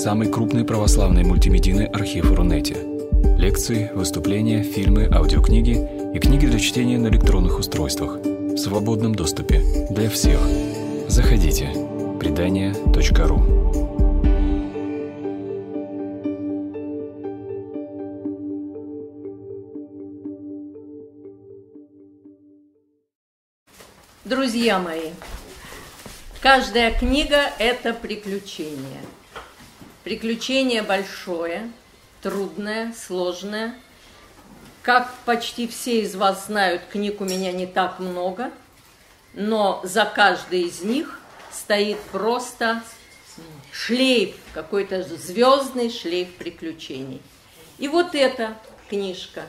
самый крупный православный мультимедийный архив Рунете. Лекции, выступления, фильмы, аудиокниги и книги для чтения на электронных устройствах в свободном доступе для всех. Заходите. Предания.ру Друзья мои, каждая книга – это приключение. Приключение большое, трудное, сложное. Как почти все из вас знают, книг у меня не так много, но за каждой из них стоит просто шлейф, какой-то звездный шлейф приключений. И вот эта книжка,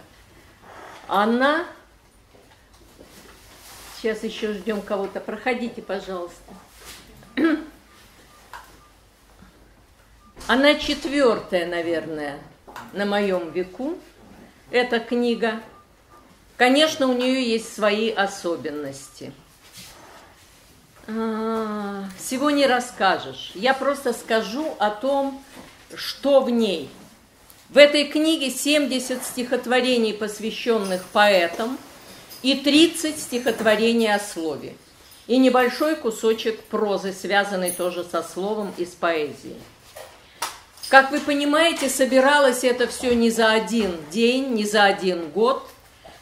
она Сейчас еще ждем кого-то. Проходите, пожалуйста. Она четвертая, наверное, на моем веку. Эта книга. Конечно, у нее есть свои особенности. А, всего не расскажешь. Я просто скажу о том, что в ней. В этой книге 70 стихотворений, посвященных поэтам – и 30 стихотворений о слове, и небольшой кусочек прозы, связанный тоже со словом из поэзии. Как вы понимаете, собиралось это все не за один день, не за один год.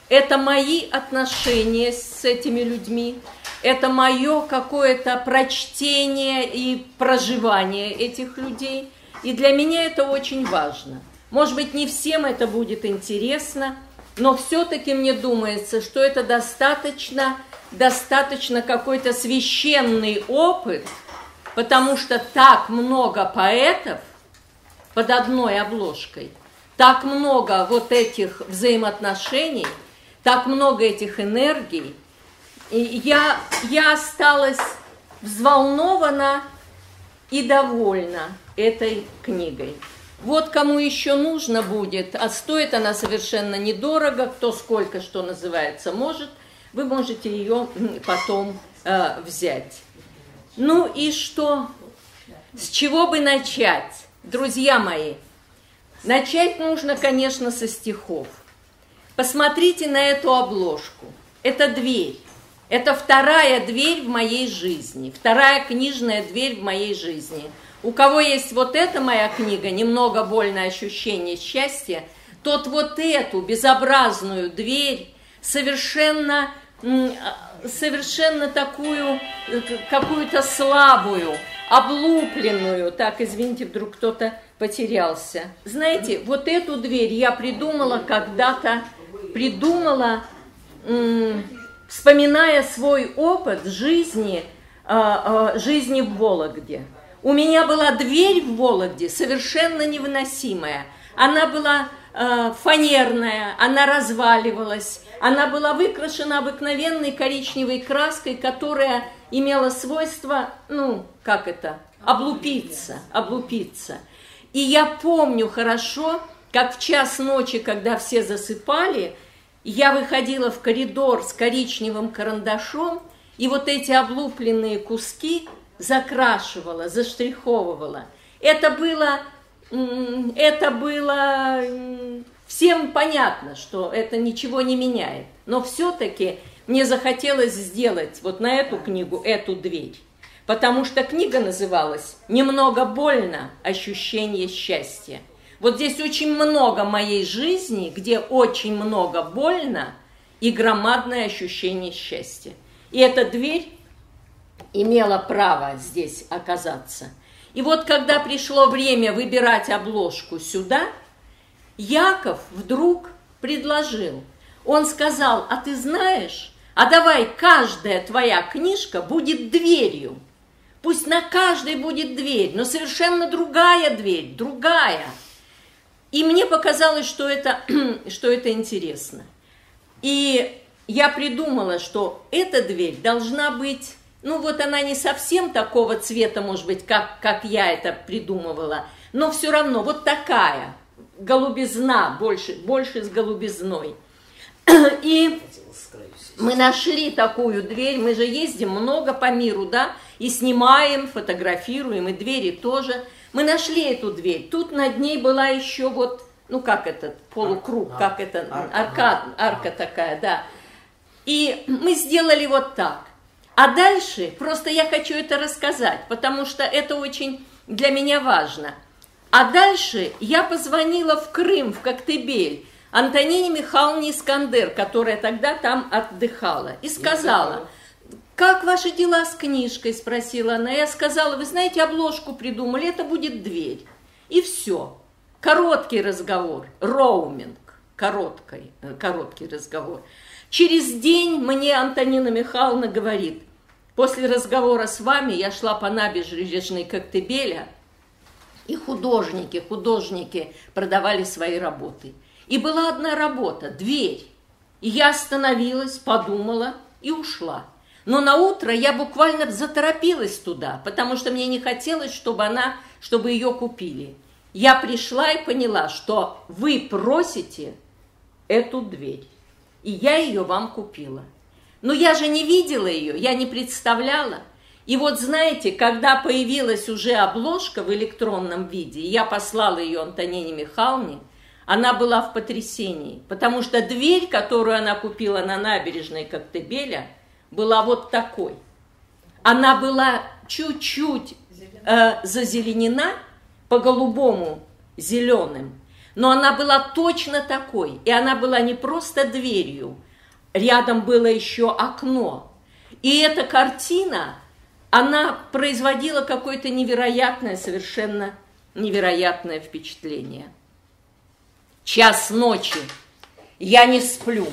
Это мои отношения с этими людьми, это мое какое-то прочтение и проживание этих людей. И для меня это очень важно. Может быть, не всем это будет интересно – но все-таки мне думается, что это достаточно, достаточно какой-то священный опыт, потому что так много поэтов под одной обложкой, так много вот этих взаимоотношений, так много этих энергий. И я, я осталась взволнована и довольна этой книгой. Вот кому еще нужно будет, а стоит она совершенно недорого, кто сколько, что называется, может, вы можете ее потом э, взять. Ну и что? С чего бы начать, друзья мои? Начать нужно, конечно, со стихов. Посмотрите на эту обложку. Это дверь. Это вторая дверь в моей жизни, вторая книжная дверь в моей жизни – у кого есть вот эта моя книга, немного больное ощущение счастья, тот вот эту безобразную дверь совершенно, совершенно такую, какую-то слабую, облупленную, так, извините, вдруг кто-то потерялся. Знаете, вот эту дверь я придумала когда-то, придумала, вспоминая свой опыт жизни, а, а, жизни в Вологде. У меня была дверь в Вологде совершенно невыносимая. Она была э, фанерная, она разваливалась, она была выкрашена обыкновенной коричневой краской, которая имела свойство, ну, как это, облупиться, облупиться. И я помню хорошо, как в час ночи, когда все засыпали, я выходила в коридор с коричневым карандашом, и вот эти облупленные куски закрашивала, заштриховывала. Это было, это было всем понятно, что это ничего не меняет. Но все-таки мне захотелось сделать вот на эту книгу эту дверь. Потому что книга называлась «Немного больно. Ощущение счастья». Вот здесь очень много моей жизни, где очень много больно и громадное ощущение счастья. И эта дверь имела право здесь оказаться. И вот когда пришло время выбирать обложку сюда, Яков вдруг предложил. Он сказал, а ты знаешь, а давай каждая твоя книжка будет дверью. Пусть на каждой будет дверь, но совершенно другая дверь, другая. И мне показалось, что это, что это интересно. И я придумала, что эта дверь должна быть ну вот она не совсем такого цвета, может быть, как, как я это придумывала, но все равно вот такая, голубизна, больше, больше с голубизной. И мы нашли такую дверь, мы же ездим много по миру, да, и снимаем, фотографируем, и двери тоже. Мы нашли эту дверь. Тут над ней была еще вот, ну как этот полукруг, как это, арка, арка такая, да. И мы сделали вот так. А дальше, просто я хочу это рассказать, потому что это очень для меня важно. А дальше я позвонила в Крым, в Коктебель, Антонине Михайловне Искандер, которая тогда там отдыхала, и сказала, как ваши дела с книжкой, спросила она. Я сказала, вы знаете, обложку придумали, это будет дверь. И все. Короткий разговор, роуминг, короткий, э, короткий разговор. Через день мне Антонина Михайловна говорит, после разговора с вами я шла по набережной Коктебеля, и художники, художники продавали свои работы. И была одна работа, дверь. И я остановилась, подумала и ушла. Но на утро я буквально заторопилась туда, потому что мне не хотелось, чтобы она, чтобы ее купили. Я пришла и поняла, что вы просите эту дверь, и я ее вам купила. Но я же не видела ее, я не представляла. И вот знаете, когда появилась уже обложка в электронном виде, я послала ее Антонине Михайловне, она была в потрясении, потому что дверь, которую она купила на набережной Коктебеля, была вот такой. Она была чуть-чуть э, зазеленена по-голубому зеленым, но она была точно такой, и она была не просто дверью, рядом было еще окно. И эта картина, она производила какое-то невероятное, совершенно невероятное впечатление – Час ночи. Я не сплю.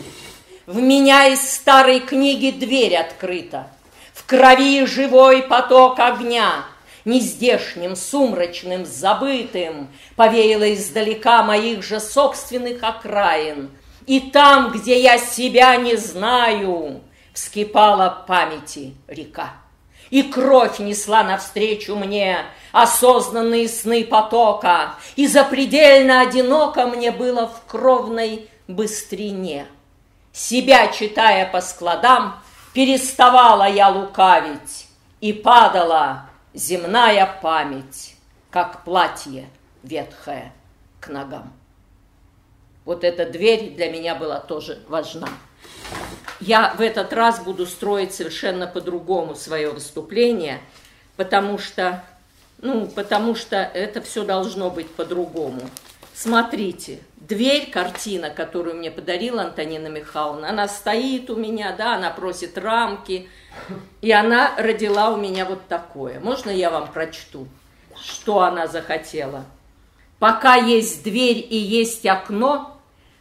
В меня из старой книги дверь открыта. В крови живой поток огня. Нездешним, сумрачным, забытым Повеяло издалека моих же собственных окраин. И там, где я себя не знаю, Вскипала памяти река. И кровь несла навстречу мне осознанные сны потока, И запредельно одиноко мне было в кровной быстрине. Себя читая по складам, переставала я лукавить, И падала земная память, как платье ветхое к ногам. Вот эта дверь для меня была тоже важна я в этот раз буду строить совершенно по-другому свое выступление, потому что, ну, потому что это все должно быть по-другому. Смотрите, дверь, картина, которую мне подарила Антонина Михайловна, она стоит у меня, да, она просит рамки, и она родила у меня вот такое. Можно я вам прочту, что она захотела? Пока есть дверь и есть окно,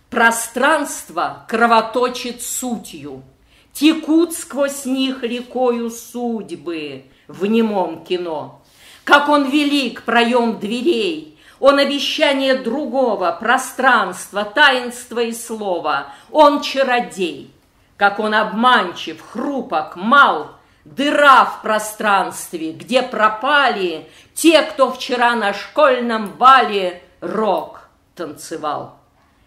Пространство кровоточит сутью, Текут сквозь них рекою судьбы В немом кино. Как он велик проем дверей, Он обещание другого, Пространства, таинства и слова, Он чародей. Как он обманчив, хрупок, мал, Дыра в пространстве, где пропали Те, кто вчера на школьном бале Рок танцевал.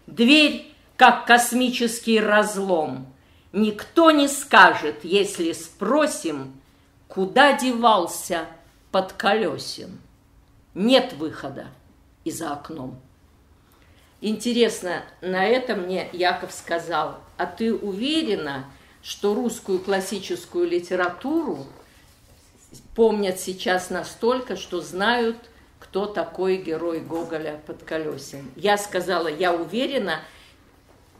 Дверь, как космический разлом. Никто не скажет, если спросим, куда девался под колесен. Нет выхода и за окном. Интересно, на это мне Яков сказал, а ты уверена, что русскую классическую литературу помнят сейчас настолько, что знают кто такой герой Гоголя под колесем. Я сказала, я уверена,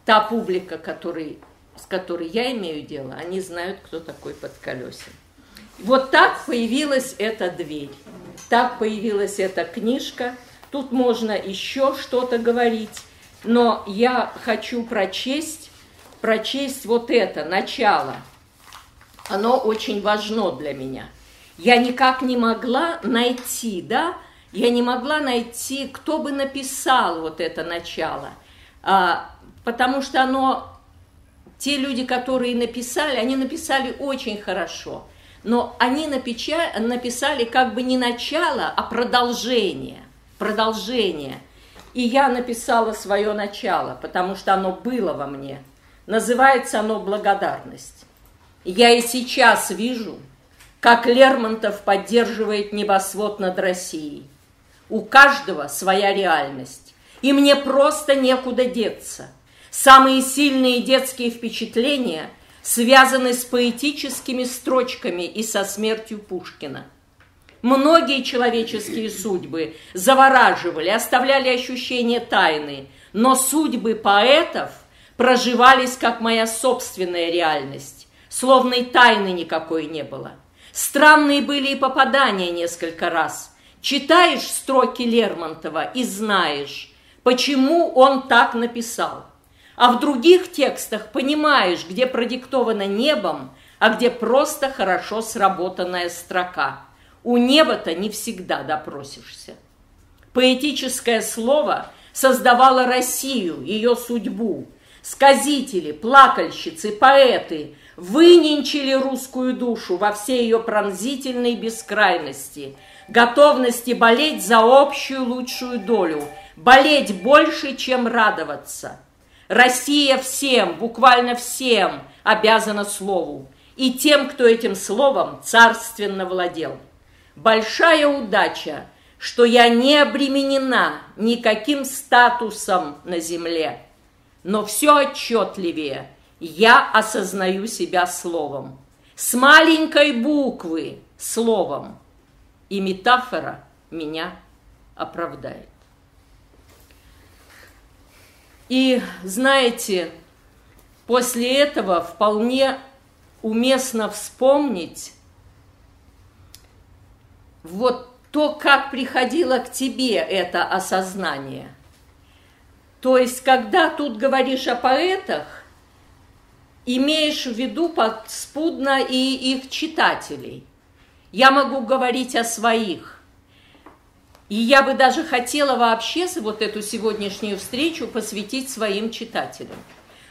та публика, который, с которой я имею дело, они знают, кто такой под колесем. Вот так появилась эта дверь, так появилась эта книжка. Тут можно еще что-то говорить, но я хочу прочесть, прочесть вот это, начало. Оно очень важно для меня. Я никак не могла найти, да, я не могла найти, кто бы написал вот это начало, а, потому что оно, те люди, которые написали, они написали очень хорошо, но они напеча, написали как бы не начало, а продолжение, продолжение. И я написала свое начало, потому что оно было во мне. Называется оно «Благодарность». Я и сейчас вижу, как Лермонтов поддерживает небосвод над Россией – У каждого своя реальность. И мне просто некуда деться. Самые сильные детские впечатления связаны с поэтическими строчками и со смертью Пушкина. Многие человеческие судьбы завораживали, оставляли ощущение тайны, но судьбы поэтов проживались как моя собственная реальность, словно и тайны никакой не было. Странные были и попадания несколько раз. Читаешь строки Лермонтова и знаешь, почему он так написал. А в других текстах понимаешь, где продиктовано небом, а где просто хорошо сработанная строка. У неба-то не всегда допросишься. Поэтическое слово создавало Россию, ее судьбу. Сказители, плакальщицы, поэты выненчили русскую душу во всей ее пронзительной бескрайности, готовности болеть за общую лучшую долю, болеть больше, чем радоваться. Россия всем, буквально всем обязана слову, и тем, кто этим словом царственно владел. Большая удача, что я не обременена никаким статусом на земле, но все отчетливее я осознаю себя словом. С маленькой буквы словом. И метафора меня оправдает. И знаете, после этого вполне уместно вспомнить вот то, как приходило к тебе это осознание. То есть, когда тут говоришь о поэтах, имеешь в виду подспудно и их читателей. Я могу говорить о своих. И я бы даже хотела вообще вот эту сегодняшнюю встречу посвятить своим читателям.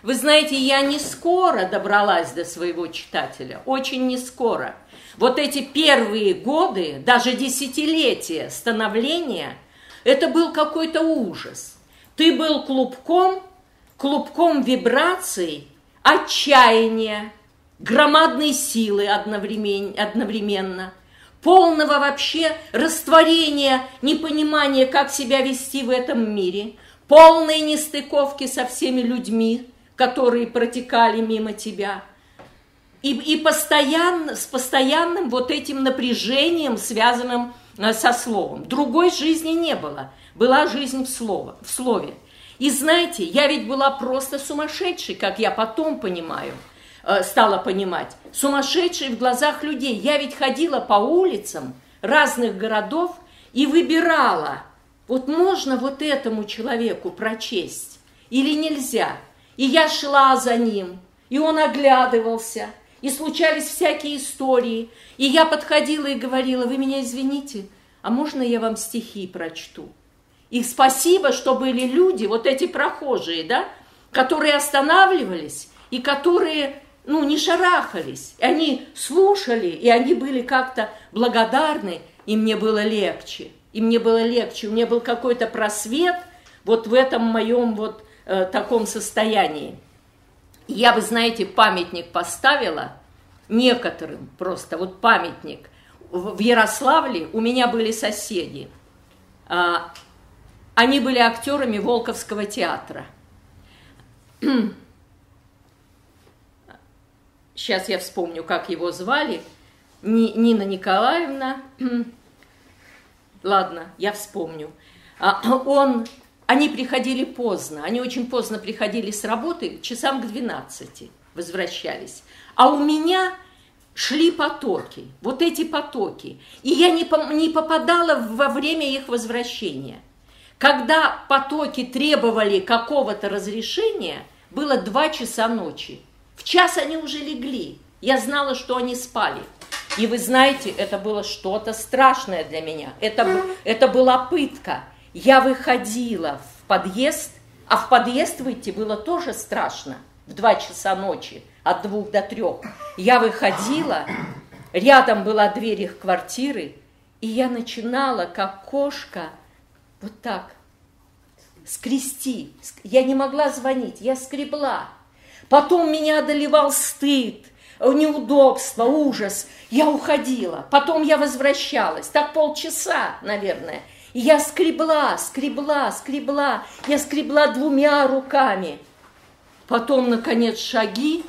Вы знаете, я не скоро добралась до своего читателя, очень не скоро. Вот эти первые годы, даже десятилетия становления, это был какой-то ужас. Ты был клубком, клубком вибраций, отчаяния, громадной силы одновременно, одновременно полного вообще растворения, непонимания, как себя вести в этом мире, полной нестыковки со всеми людьми, которые протекали мимо тебя, и, и постоянно, с постоянным вот этим напряжением, связанным э, со словом. Другой жизни не было, была жизнь в, слово, в слове. И знаете, я ведь была просто сумасшедшей, как я потом понимаю – Э, стала понимать. Сумасшедшие в глазах людей. Я ведь ходила по улицам разных городов и выбирала, вот можно вот этому человеку прочесть или нельзя. И я шла за ним, и он оглядывался, и случались всякие истории. И я подходила и говорила, вы меня извините, а можно я вам стихи прочту? И спасибо, что были люди, вот эти прохожие, да, которые останавливались и которые ну, не шарахались. Они слушали, и они были как-то благодарны, и мне было легче. И мне было легче, у меня был какой-то просвет вот в этом моем вот э, таком состоянии. Я бы, знаете, памятник поставила некоторым просто, вот памятник. В Ярославле у меня были соседи. А, они были актерами Волковского театра. сейчас я вспомню, как его звали, Нина Николаевна, ладно, я вспомню, а, он, они приходили поздно, они очень поздно приходили с работы, часам к 12 возвращались. А у меня шли потоки, вот эти потоки, и я не, не попадала во время их возвращения. Когда потоки требовали какого-то разрешения, было 2 часа ночи. В час они уже легли. Я знала, что они спали. И вы знаете, это было что-то страшное для меня. Это, это была пытка. Я выходила в подъезд, а в подъезд выйти было тоже страшно. В два часа ночи, от двух до трех. Я выходила, рядом была дверь их квартиры, и я начинала, как кошка, вот так, скрести. Я не могла звонить, я скребла. Потом меня одолевал стыд, неудобство, ужас. Я уходила. Потом я возвращалась. Так полчаса, наверное. И я скребла, скребла, скребла, я скребла двумя руками. Потом, наконец, шаги,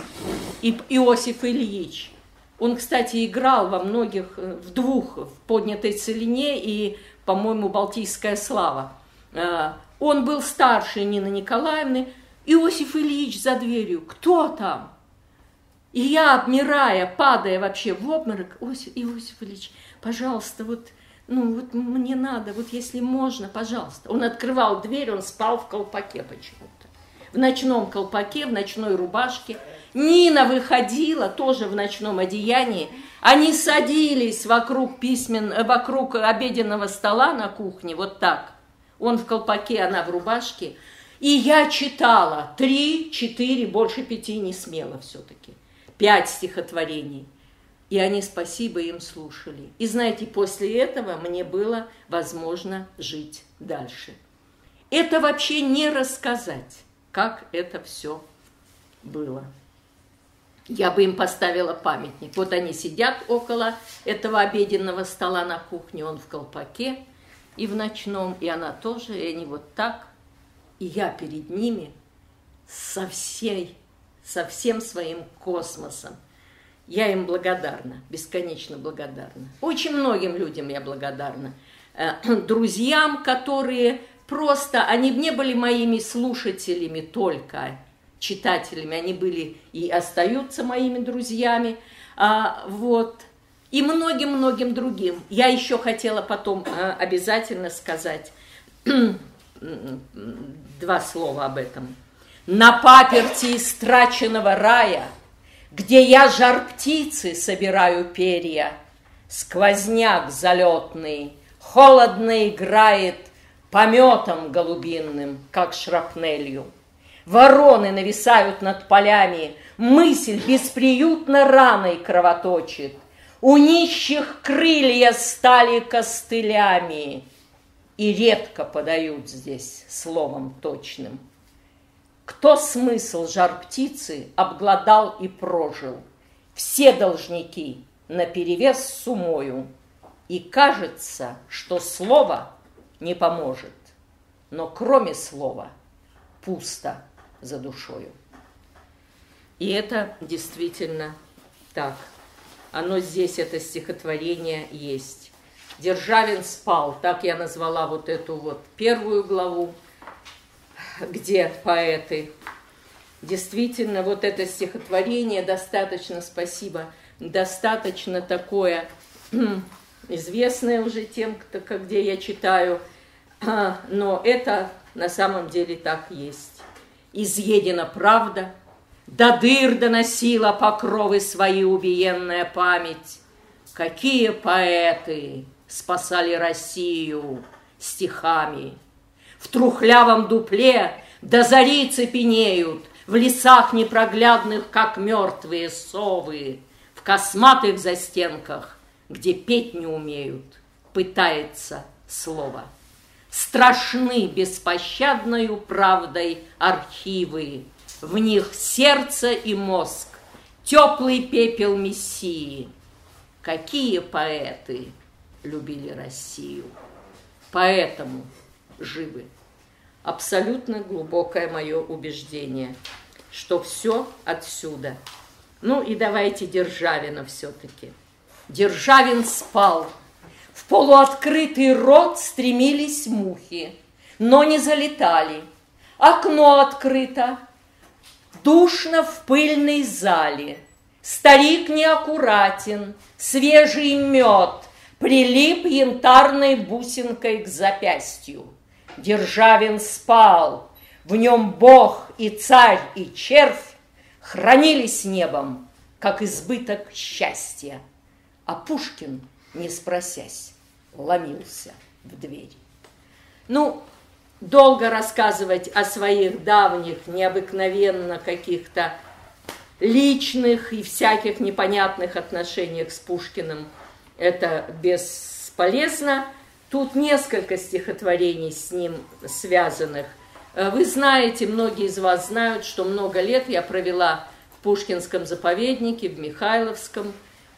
и Иосиф Ильич. Он, кстати, играл во многих, э, в двух, в «Поднятой целине» и, по-моему, «Балтийская слава». Э, он был старше Нины Николаевны. Иосиф Ильич за дверью. Кто там? И я, обмирая, падая вообще в обморок, Иосиф, Иосиф Ильич, пожалуйста, вот, ну вот мне надо, вот если можно, пожалуйста. Он открывал дверь, он спал в колпаке почему-то. В ночном колпаке, в ночной рубашке. Нина выходила тоже в ночном одеянии. Они садились вокруг письмен, вокруг обеденного стола на кухне, вот так. Он в колпаке, она в рубашке. И я читала три, четыре, больше пяти не смело все-таки пять стихотворений. И они, спасибо, им слушали. И знаете, после этого мне было возможно жить дальше. Это вообще не рассказать, как это все было. Я бы им поставила памятник. Вот они сидят около этого обеденного стола на кухне, он в колпаке и в ночном, и она тоже, и они вот так. И я перед ними со всей со всем своим космосом. Я им благодарна, бесконечно благодарна. Очень многим людям я благодарна. Э, друзьям, которые просто, они не были моими слушателями только, читателями, они были и остаются моими друзьями. А, вот. И многим-многим другим. Я еще хотела потом э, обязательно сказать два слова об этом на паперти истраченного рая, Где я жар птицы собираю перья, Сквозняк залетный, холодно играет Пометом голубинным, как шрапнелью. Вороны нависают над полями, Мысль бесприютно раной кровоточит, У нищих крылья стали костылями, И редко подают здесь словом точным. Кто смысл жар птицы обглодал и прожил? Все должники наперевес с умою. И кажется, что слово не поможет. Но кроме слова пусто за душою. И это действительно так. Оно здесь, это стихотворение есть. Державин спал, так я назвала вот эту вот первую главу где поэты. Действительно, вот это стихотворение достаточно, спасибо, достаточно такое известное уже тем, кто, где я читаю, но это на самом деле так есть. Изъедена правда, до дыр доносила покровы свои убиенная память. Какие поэты спасали Россию стихами – в трухлявом дупле до зари цепенеют, В лесах непроглядных, как мертвые совы, В косматых застенках, где петь не умеют, Пытается слово. Страшны беспощадною правдой архивы, В них сердце и мозг, теплый пепел Мессии. Какие поэты любили Россию. Поэтому живы. Абсолютно глубокое мое убеждение, что все отсюда. Ну и давайте Державина все-таки. Державин спал. В полуоткрытый рот стремились мухи, но не залетали. Окно открыто, душно в пыльной зале. Старик неаккуратен, свежий мед прилип янтарной бусинкой к запястью. Державин спал, в нем Бог и царь и червь хранились небом, как избыток счастья. А Пушкин, не спросясь, ломился в дверь. Ну, долго рассказывать о своих давних, необыкновенно каких-то личных и всяких непонятных отношениях с Пушкиным, это бесполезно – Тут несколько стихотворений с ним связанных. Э, вы знаете, многие из вас знают, что много лет я провела в Пушкинском заповеднике, в Михайловском,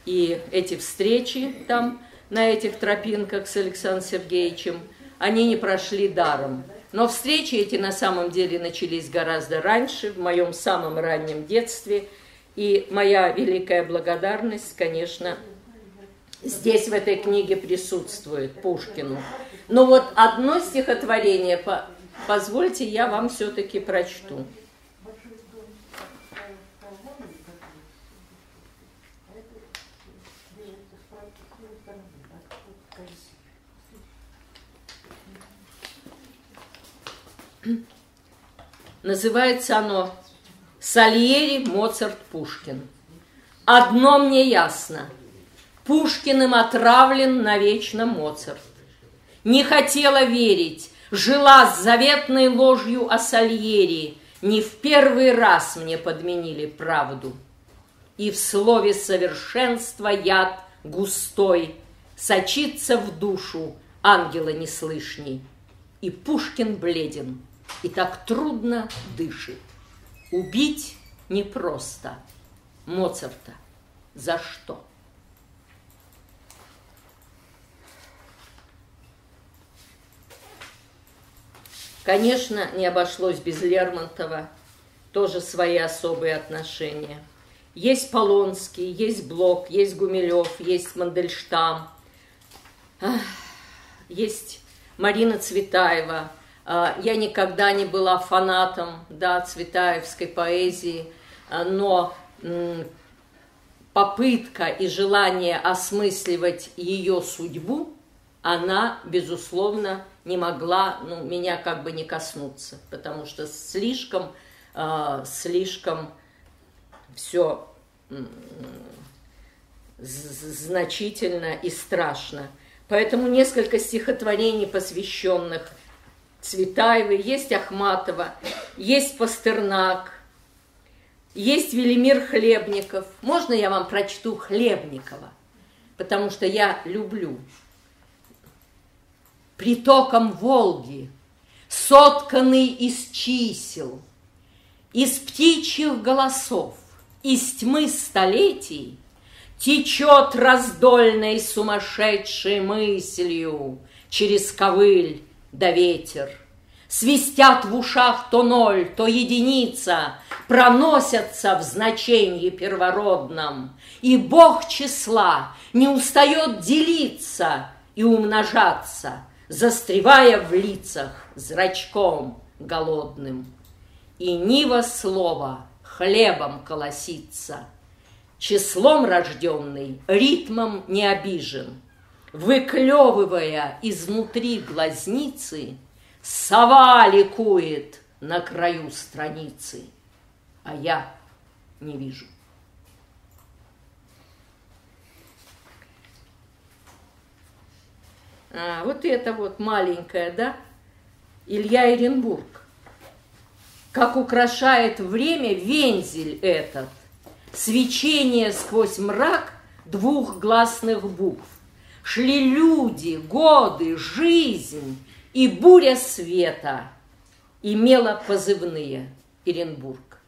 и эти встречи там, на этих тропинках с Александром Сергеевичем, они не прошли даром. Но встречи эти на самом деле начались гораздо раньше, в моем самом раннем детстве. И моя великая благодарность, конечно, здесь в этой книге присутствует Пушкину. Но вот одно стихотворение, позвольте, я вам все-таки прочту. Называется оно «Сальери, Моцарт, Пушкин». Одно мне ясно. Пушкиным отравлен навечно Моцарт. Не хотела верить, жила с заветной ложью о Сальери. Не в первый раз мне подменили правду. И в слове совершенства яд густой Сочится в душу ангела неслышней. И Пушкин бледен, и так трудно дышит. Убить непросто. Моцарта за что? Конечно, не обошлось без Лермонтова, тоже свои особые отношения. Есть Полонский, есть Блок, есть Гумилев, есть Мандельштам, есть Марина Цветаева, а, я никогда не была фанатом да, цветаевской поэзии, а, но попытка и желание осмысливать ее судьбу, она, безусловно, не могла ну, меня как бы не коснуться, потому что слишком, э, слишком все значительно и страшно. Поэтому несколько стихотворений, посвященных Цветаевой, есть Ахматова, есть Пастернак, есть Велимир Хлебников. Можно я вам прочту Хлебникова? Потому что я люблю. Притоком Волги, сотканный из чисел, из птичьих голосов, из тьмы столетий, Течет раздольной сумасшедшей мыслью Через ковыль да ветер. Свистят в ушах то ноль, то единица, Проносятся в значении первородном, И Бог числа не устает делиться И умножаться, Застревая в лицах зрачком голодным. И нива слова хлебом колосится, Числом рожденный, ритмом не обижен — выклевывая изнутри глазницы, сова ликует на краю страницы, а я не вижу. А, вот это вот маленькая, да, Илья Эренбург. Как украшает время вензель этот, свечение сквозь мрак двух гласных букв. Шли люди, годы, жизнь и буря света имела позывные Иренбург.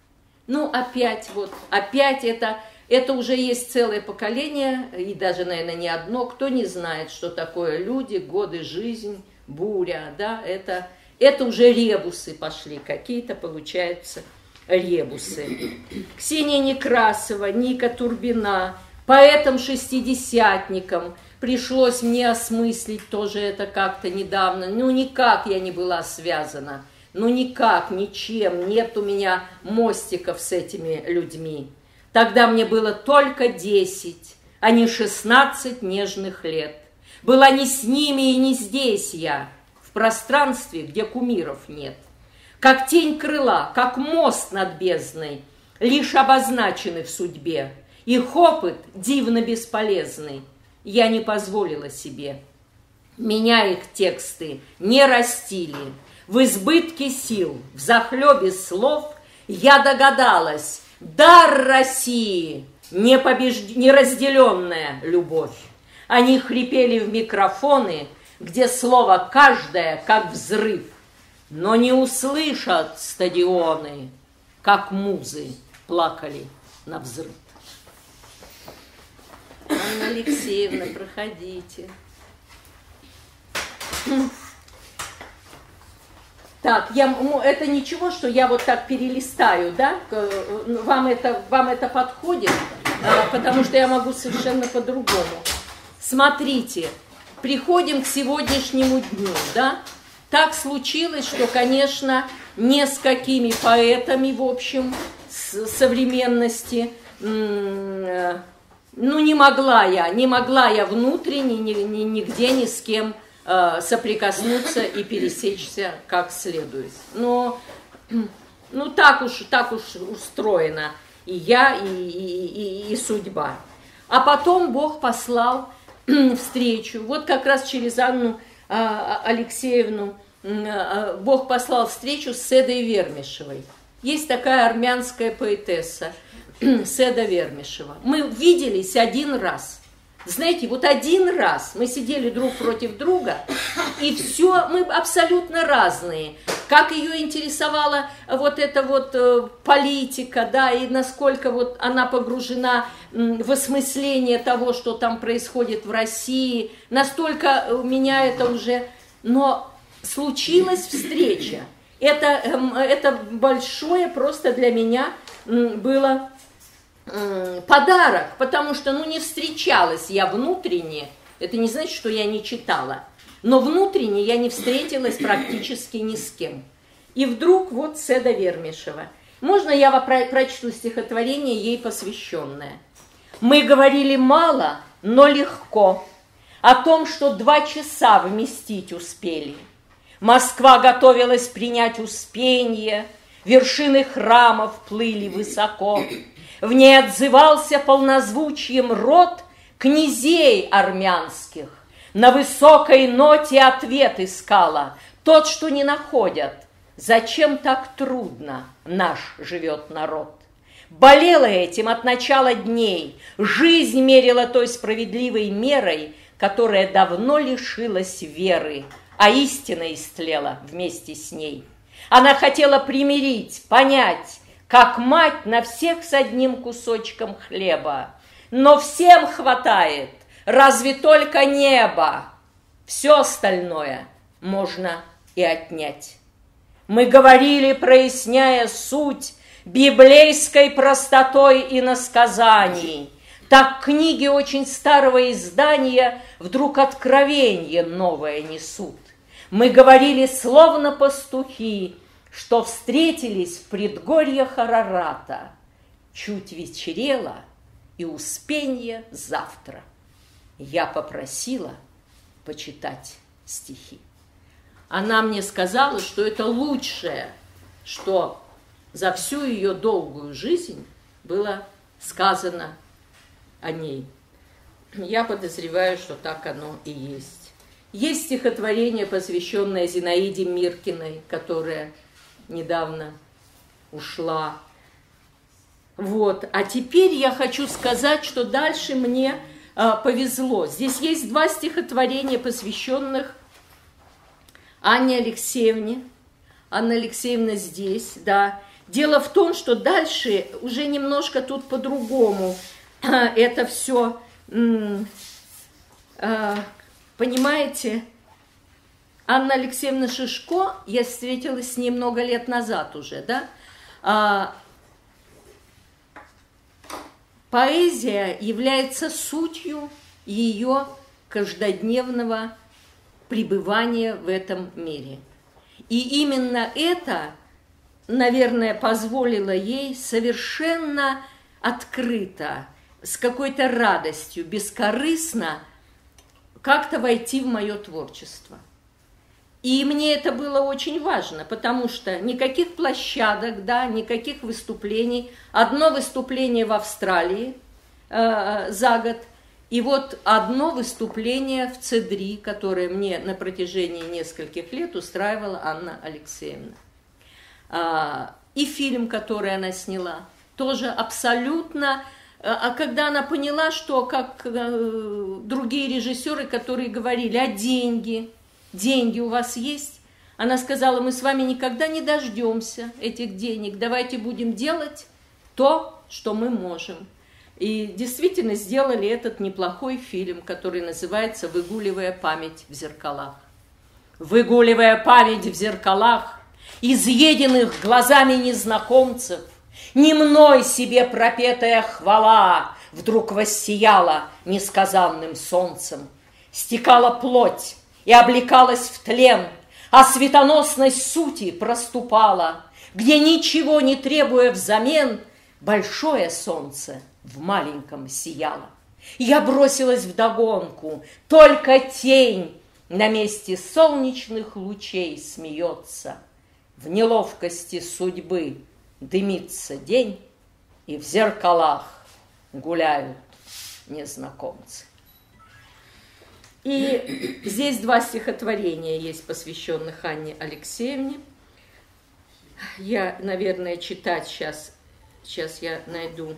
Ну, опять вот, опять это, это уже есть целое поколение, и даже, наверное, не одно, кто не знает, что такое люди, годы, жизнь, буря, да, это, это уже ребусы пошли, какие-то получаются ребусы. Ксения Некрасова, Ника Турбина, поэтам-шестидесятникам, пришлось мне осмыслить тоже это как-то недавно. Ну, никак я не была связана. Ну, никак, ничем. Нет у меня мостиков с этими людьми. Тогда мне было только десять, а не шестнадцать нежных лет. Была не с ними и не здесь я, в пространстве, где кумиров нет. Как тень крыла, как мост над бездной, лишь обозначены в судьбе. Их опыт дивно бесполезный – я не позволила себе. Меня их тексты не растили. В избытке сил, в захлебе слов я догадалась, дар России – непобежд... неразделенная любовь. Они хрипели в микрофоны, где слово каждое как взрыв, но не услышат стадионы, как музы плакали на взрыв. Анна Алексеевна, проходите. Так, я, это ничего, что я вот так перелистаю, да? Вам это, вам это подходит? Потому что я могу совершенно по-другому. Смотрите, приходим к сегодняшнему дню, да? Так случилось, что, конечно, не с какими поэтами, в общем, с современности, э, ну, не могла я, не могла я внутренне ни, ни, нигде ни с кем э, соприкоснуться и пересечься как следует. Но, ну, так уж, так уж устроено и я, и, и, и, и судьба. А потом Бог послал встречу, вот как раз через Анну а, Алексеевну а, Бог послал встречу с Седой Вермишевой. Есть такая армянская поэтесса Седа Вермишева. Мы виделись один раз. Знаете, вот один раз мы сидели друг против друга, и все, мы абсолютно разные. Как ее интересовала вот эта вот э, политика, да, и насколько вот она погружена в осмысление того, что там происходит в России, настолько у меня это уже... Но случилась встреча. Это, эм, это большое просто для меня было подарок, потому что, ну, не встречалась я внутренне, это не значит, что я не читала, но внутренне я не встретилась практически ни с кем. И вдруг вот Седа Вермишева. Можно я прочту стихотворение ей посвященное? Мы говорили мало, но легко о том, что два часа вместить успели. Москва готовилась принять успенье, вершины храмов плыли высоко. В ней отзывался полнозвучием род князей армянских. На высокой ноте ответ искала, тот, что не находят. Зачем так трудно наш живет народ? Болела этим от начала дней, жизнь мерила той справедливой мерой, которая давно лишилась веры, а истина истлела вместе с ней. Она хотела примирить, понять, как мать на всех с одним кусочком хлеба. Но всем хватает, разве только небо. Все остальное можно и отнять. Мы говорили, проясняя суть библейской простотой и насказаний. Так книги очень старого издания вдруг откровение новое несут. Мы говорили, словно пастухи, что встретились в предгорье Харарата. Чуть вечерело, и успенье завтра. Я попросила почитать стихи. Она мне сказала, что это лучшее, что за всю ее долгую жизнь было сказано о ней. Я подозреваю, что так оно и есть. Есть стихотворение, посвященное Зинаиде Миркиной, которая недавно ушла. Вот. А теперь я хочу сказать, что дальше мне э, повезло. Здесь есть два стихотворения, посвященных Анне Алексеевне. Анна Алексеевна здесь, да. Дело в том, что дальше уже немножко тут по-другому это все, э, понимаете, Анна Алексеевна Шишко, я встретилась с ней много лет назад уже, да, а, поэзия является сутью ее каждодневного пребывания в этом мире. И именно это, наверное, позволило ей совершенно открыто, с какой-то радостью, бескорыстно как-то войти в мое творчество – и мне это было очень важно, потому что никаких площадок, да, никаких выступлений. Одно выступление в Австралии э, за год, и вот одно выступление в Цедри, которое мне на протяжении нескольких лет устраивала Анна Алексеевна. А, и фильм, который она сняла, тоже абсолютно... А когда она поняла, что как э, другие режиссеры, которые говорили о деньги, деньги у вас есть? Она сказала, мы с вами никогда не дождемся этих денег, давайте будем делать то, что мы можем. И действительно сделали этот неплохой фильм, который называется «Выгуливая память в зеркалах». Выгуливая память в зеркалах, изъеденных глазами незнакомцев, не мной себе пропетая хвала вдруг воссияла несказанным солнцем, стекала плоть и облекалась в тлен, а светоносность сути проступала, где ничего не требуя взамен, большое солнце в маленьком сияло. Я бросилась в догонку, только тень на месте солнечных лучей смеется. В неловкости судьбы дымится день, и в зеркалах гуляют незнакомцы. И здесь два стихотворения есть, посвященных Анне Алексеевне. Я, наверное, читать сейчас, сейчас я найду.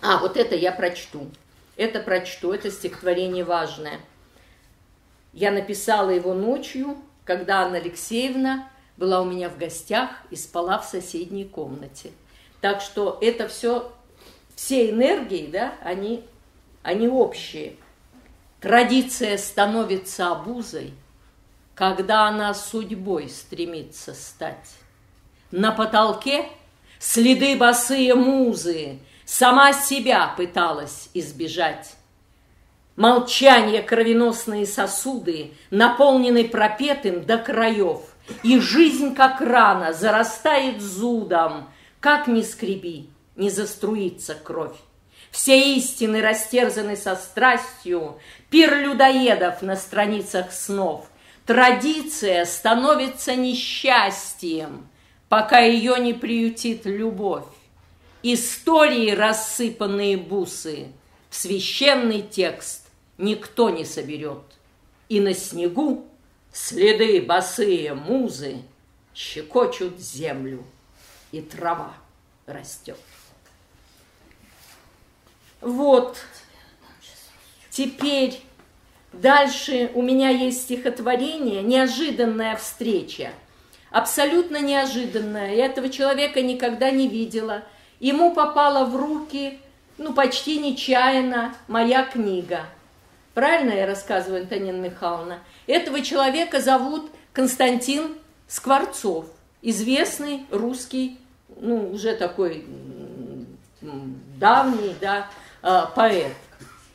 А, вот это я прочту. Это прочту, это стихотворение важное. Я написала его ночью, когда Анна Алексеевна была у меня в гостях и спала в соседней комнате. Так что это все, все энергии, да, они, они общие. Традиция становится обузой, когда она судьбой стремится стать. На потолке следы босые музы, сама себя пыталась избежать. Молчание кровеносные сосуды, наполнены пропетым до краев, и жизнь, как рана, зарастает зудом, как ни скреби, не заструится кровь. Все истины растерзаны со страстью, пир людоедов на страницах снов. Традиция становится несчастьем, пока ее не приютит любовь. Истории рассыпанные бусы в священный текст никто не соберет. И на снегу следы босые музы щекочут землю, и трава растет. Вот. Теперь дальше у меня есть стихотворение «Неожиданная встреча». Абсолютно неожиданная. Я этого человека никогда не видела. Ему попала в руки, ну, почти нечаянно, моя книга. Правильно я рассказываю, Антонина Михайловна? Этого человека зовут Константин Скворцов, известный русский, ну, уже такой давний, да, э, поэт.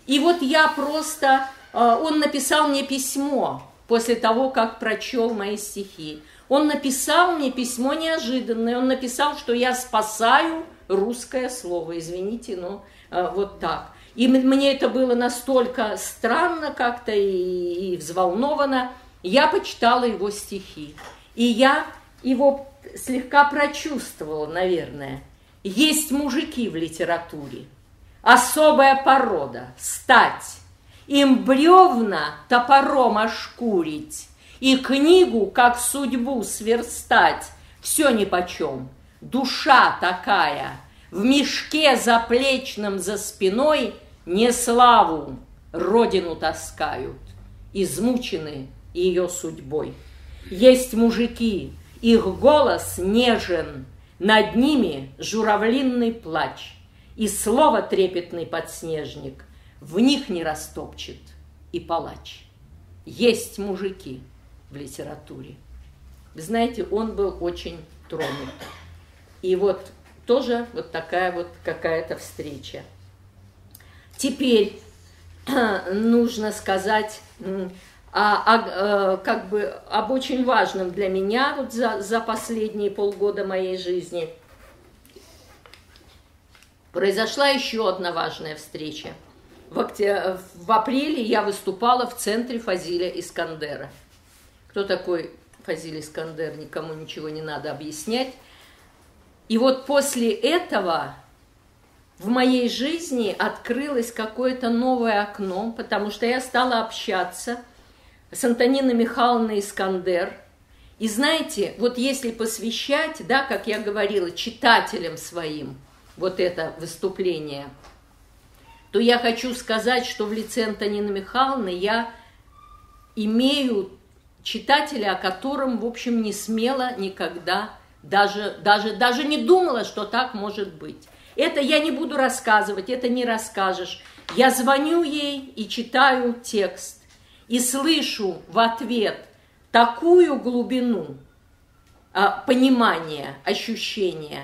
И вот я просто, э, он написал мне письмо после того, как прочел мои стихи. Он написал мне письмо неожиданное, он написал, что я спасаю русское слово, извините, но э, вот так. И мне это было настолько странно как-то и, и взволновано. Я почитала его стихи. И я его слегка прочувствовала, наверное. Есть мужики в литературе, особая порода, стать. Им бревна топором ошкурить, и книгу, как судьбу сверстать, все нипочем. Душа такая, в мешке заплечном за спиной не славу родину таскают, измучены ее судьбой. Есть мужики, их голос нежен, над ними журавлинный плач, и слово трепетный подснежник в них не растопчет и палач. Есть мужики в литературе. Вы знаете, он был очень тронут. И вот тоже вот такая вот какая-то встреча. Теперь нужно сказать а, а, как бы об очень важном для меня вот за, за последние полгода моей жизни. Произошла еще одна важная встреча. В, окте... в апреле я выступала в центре Фазиля Искандера. Кто такой Фазиль Искандер, никому ничего не надо объяснять. И вот после этого в моей жизни открылось какое-то новое окно, потому что я стала общаться – с Антониной Михайловной Искандер. И знаете, вот если посвящать, да, как я говорила, читателям своим вот это выступление, то я хочу сказать, что в лице Антонины Михайловны я имею читателя, о котором, в общем, не смела никогда, даже, даже, даже не думала, что так может быть. Это я не буду рассказывать, это не расскажешь. Я звоню ей и читаю текст и слышу в ответ такую глубину, а, понимание, ощущение,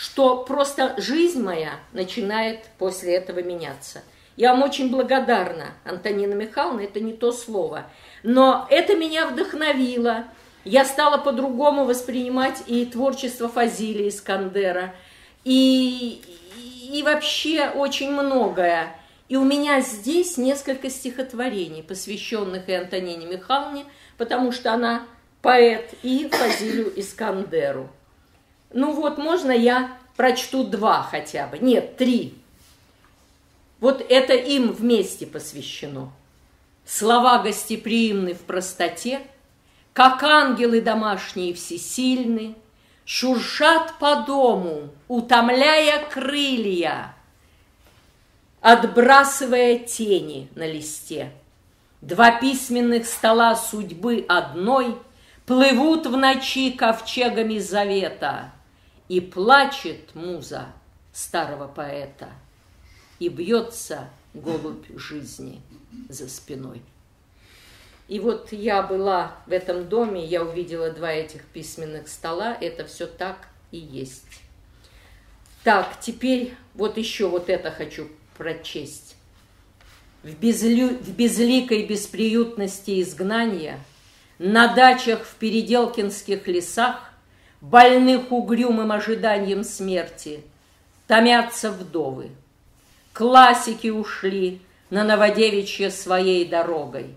что просто жизнь моя начинает после этого меняться. Я вам очень благодарна, Антонина Михайловна, это не то слово. Но это меня вдохновило. Я стала по-другому воспринимать и творчество Фазилия Искандера, и, и вообще очень многое. И у меня здесь несколько стихотворений, посвященных и Антонине Михайловне, потому что она поэт, и Фазилию Искандеру. Ну вот, можно я прочту два хотя бы, нет, три. Вот это им вместе посвящено. Слова гостеприимны в простоте, Как ангелы домашние всесильны, Шуршат по дому, утомляя крылья, Отбрасывая тени на листе. Два письменных стола судьбы одной Плывут в ночи ковчегами завета, И плачет муза старого поэта, И бьется голубь жизни за спиной. И вот я была в этом доме, я увидела два этих письменных стола, это все так и есть. Так, теперь вот еще вот это хочу прочесть. В, безлю... в безликой бесприютности изгнания, на дачах в Переделкинских лесах, больных угрюмым ожиданием смерти, томятся вдовы. Классики ушли на Новодевичье своей дорогой.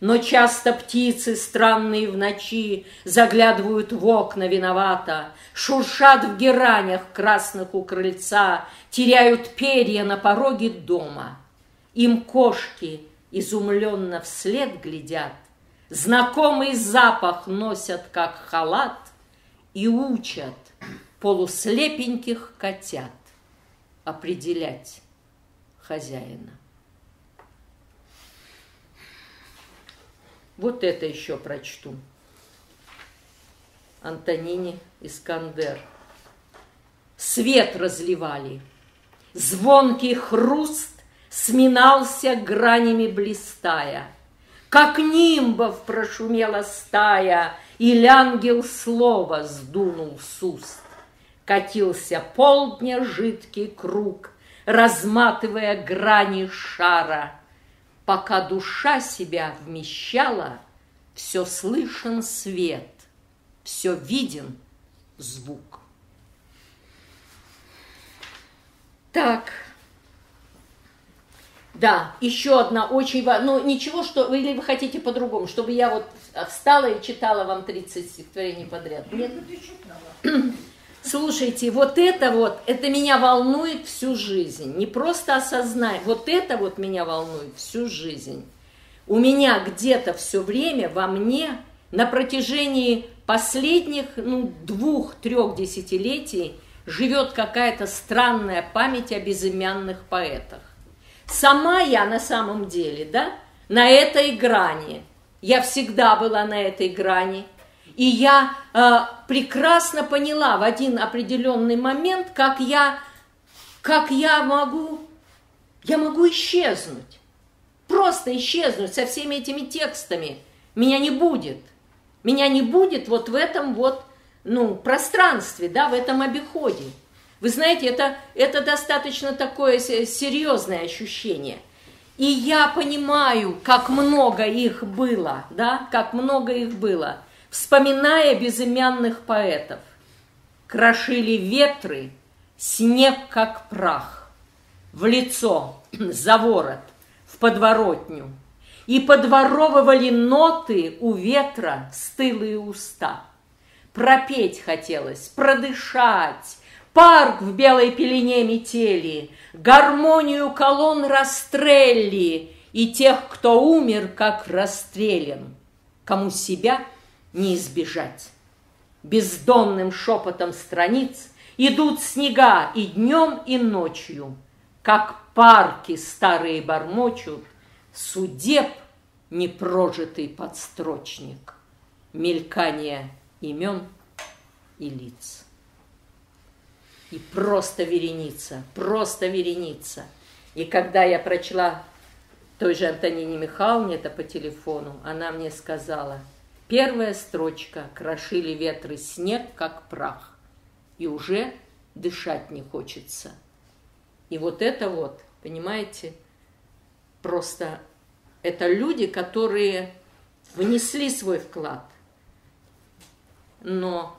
Но часто птицы, странные в ночи, Заглядывают в окна виновато, Шуршат в геранях красных у крыльца, Теряют перья на пороге дома. Им кошки изумленно вслед глядят, Знакомый запах носят, как халат, И учат полуслепеньких котят Определять хозяина. Вот это еще прочту. Антонини Искандер. Свет разливали. Звонкий хруст сминался гранями блистая. Как нимбов прошумела стая, И ангел слова сдунул с уст. Катился полдня жидкий круг, Разматывая грани шара — Пока душа себя вмещала, все слышен свет, все виден звук. Так, да, еще одна очень важная, ну ничего, что вы или вы хотите по-другому, чтобы я вот встала и читала вам 30 стихотворений подряд. Нет? Слушайте, вот это вот, это меня волнует всю жизнь. Не просто осознай, вот это вот меня волнует всю жизнь. У меня где-то все время во мне на протяжении последних ну, двух-трех десятилетий живет какая-то странная память о безымянных поэтах. Сама я на самом деле, да, на этой грани. Я всегда была на этой грани – и я э, прекрасно поняла в один определенный момент, как я, как я могу, я могу исчезнуть. Просто исчезнуть со всеми этими текстами. Меня не будет. Меня не будет вот в этом вот, ну, пространстве, да, в этом обиходе. Вы знаете, это, это достаточно такое серьезное ощущение. И я понимаю, как много их было, да, как много их было вспоминая безымянных поэтов. Крошили ветры, снег как прах, в лицо, за ворот, в подворотню, и подворовывали ноты у ветра стылые уста. Пропеть хотелось, продышать, парк в белой пелене метели, гармонию колонн Растрелли и тех, кто умер, как расстрелян, кому себя – не избежать. Бездонным шепотом страниц идут снега и днем, и ночью, как парки старые бормочут, судеб непрожитый подстрочник, мелькание имен и лиц. И просто вереница, просто вереница. И когда я прочла той же Антонине Михайловне это по телефону, она мне сказала – Первая строчка «Крошили ветры снег, как прах». И уже дышать не хочется. И вот это вот, понимаете, просто это люди, которые внесли свой вклад. Но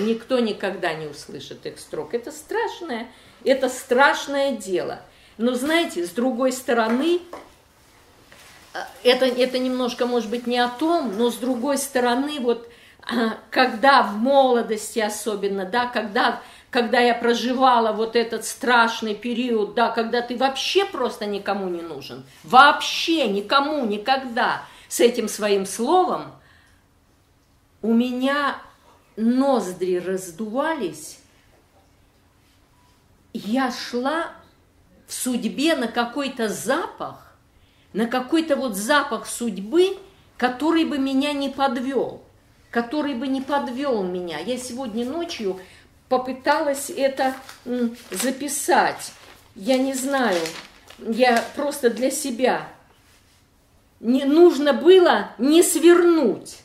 никто никогда не услышит их строк. Это страшное, это страшное дело. Но знаете, с другой стороны, а, это, это немножко, может быть, не о том, но с другой стороны, вот а, когда в молодости особенно, да, когда, когда я проживала вот этот страшный период, да, когда ты вообще просто никому не нужен, вообще никому, никогда с этим своим словом, у меня ноздри раздувались, я шла в судьбе на какой-то запах, на какой-то вот запах судьбы, который бы меня не подвел, который бы не подвел меня. Я сегодня ночью попыталась это записать. Я не знаю, я просто для себя. Не нужно было не свернуть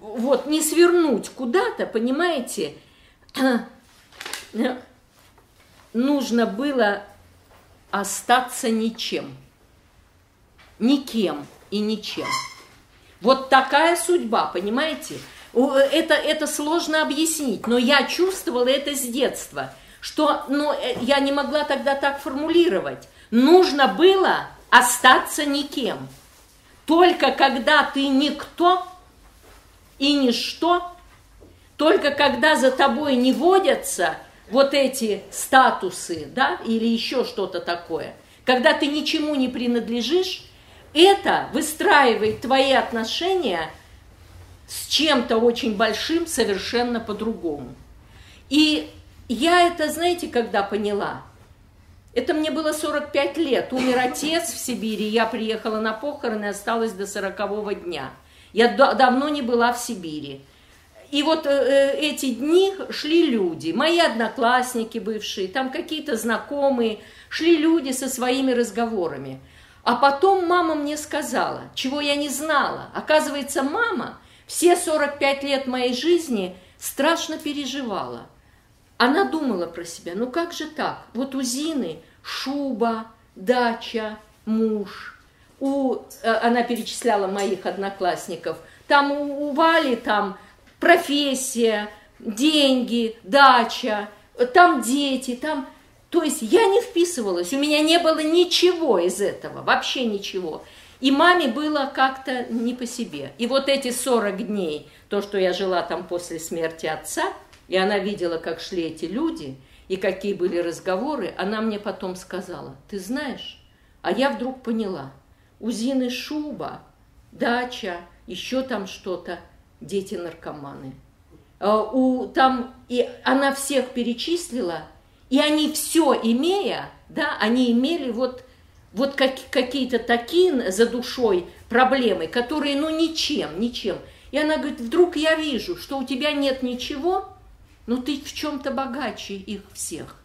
вот не свернуть куда-то, понимаете, нужно было остаться ничем, никем и ничем. Вот такая судьба, понимаете? Это, это сложно объяснить, но я чувствовала это с детства, что ну, э, я не могла тогда так формулировать. Нужно было остаться никем. Только когда ты никто, и ничто, только когда за тобой не водятся вот эти статусы, да, или еще что-то такое, когда ты ничему не принадлежишь, это выстраивает твои отношения с чем-то очень большим совершенно по-другому. И я это, знаете, когда поняла? Это мне было 45 лет. Умер отец в Сибири, я приехала на похороны, осталась до 40 дня – я давно не была в Сибири. И вот э, э, эти дни шли люди, мои одноклассники бывшие, там какие-то знакомые, шли люди со своими разговорами. А потом мама мне сказала, чего я не знала. Оказывается, мама все 45 лет моей жизни страшно переживала. Она думала про себя, ну как же так? Вот у Зины шуба, дача, муж – у, э, она перечисляла моих одноклассников, там у, у Вали там профессия, деньги, дача, там дети, там... То есть я не вписывалась, у меня не было ничего из этого, вообще ничего. И маме было как-то не по себе. И вот эти 40 дней, то, что я жила там после смерти отца, и она видела, как шли эти люди, и какие были разговоры, она мне потом сказала, ты знаешь, а я вдруг поняла – у шуба, дача, еще там что-то, дети наркоманы. А, у, там, и она всех перечислила, и они все имея, да, они имели вот, вот как, какие-то такие за душой проблемы, которые, ну, ничем, ничем. И она говорит, вдруг я вижу, что у тебя нет ничего, но ты в чем-то богаче их всех.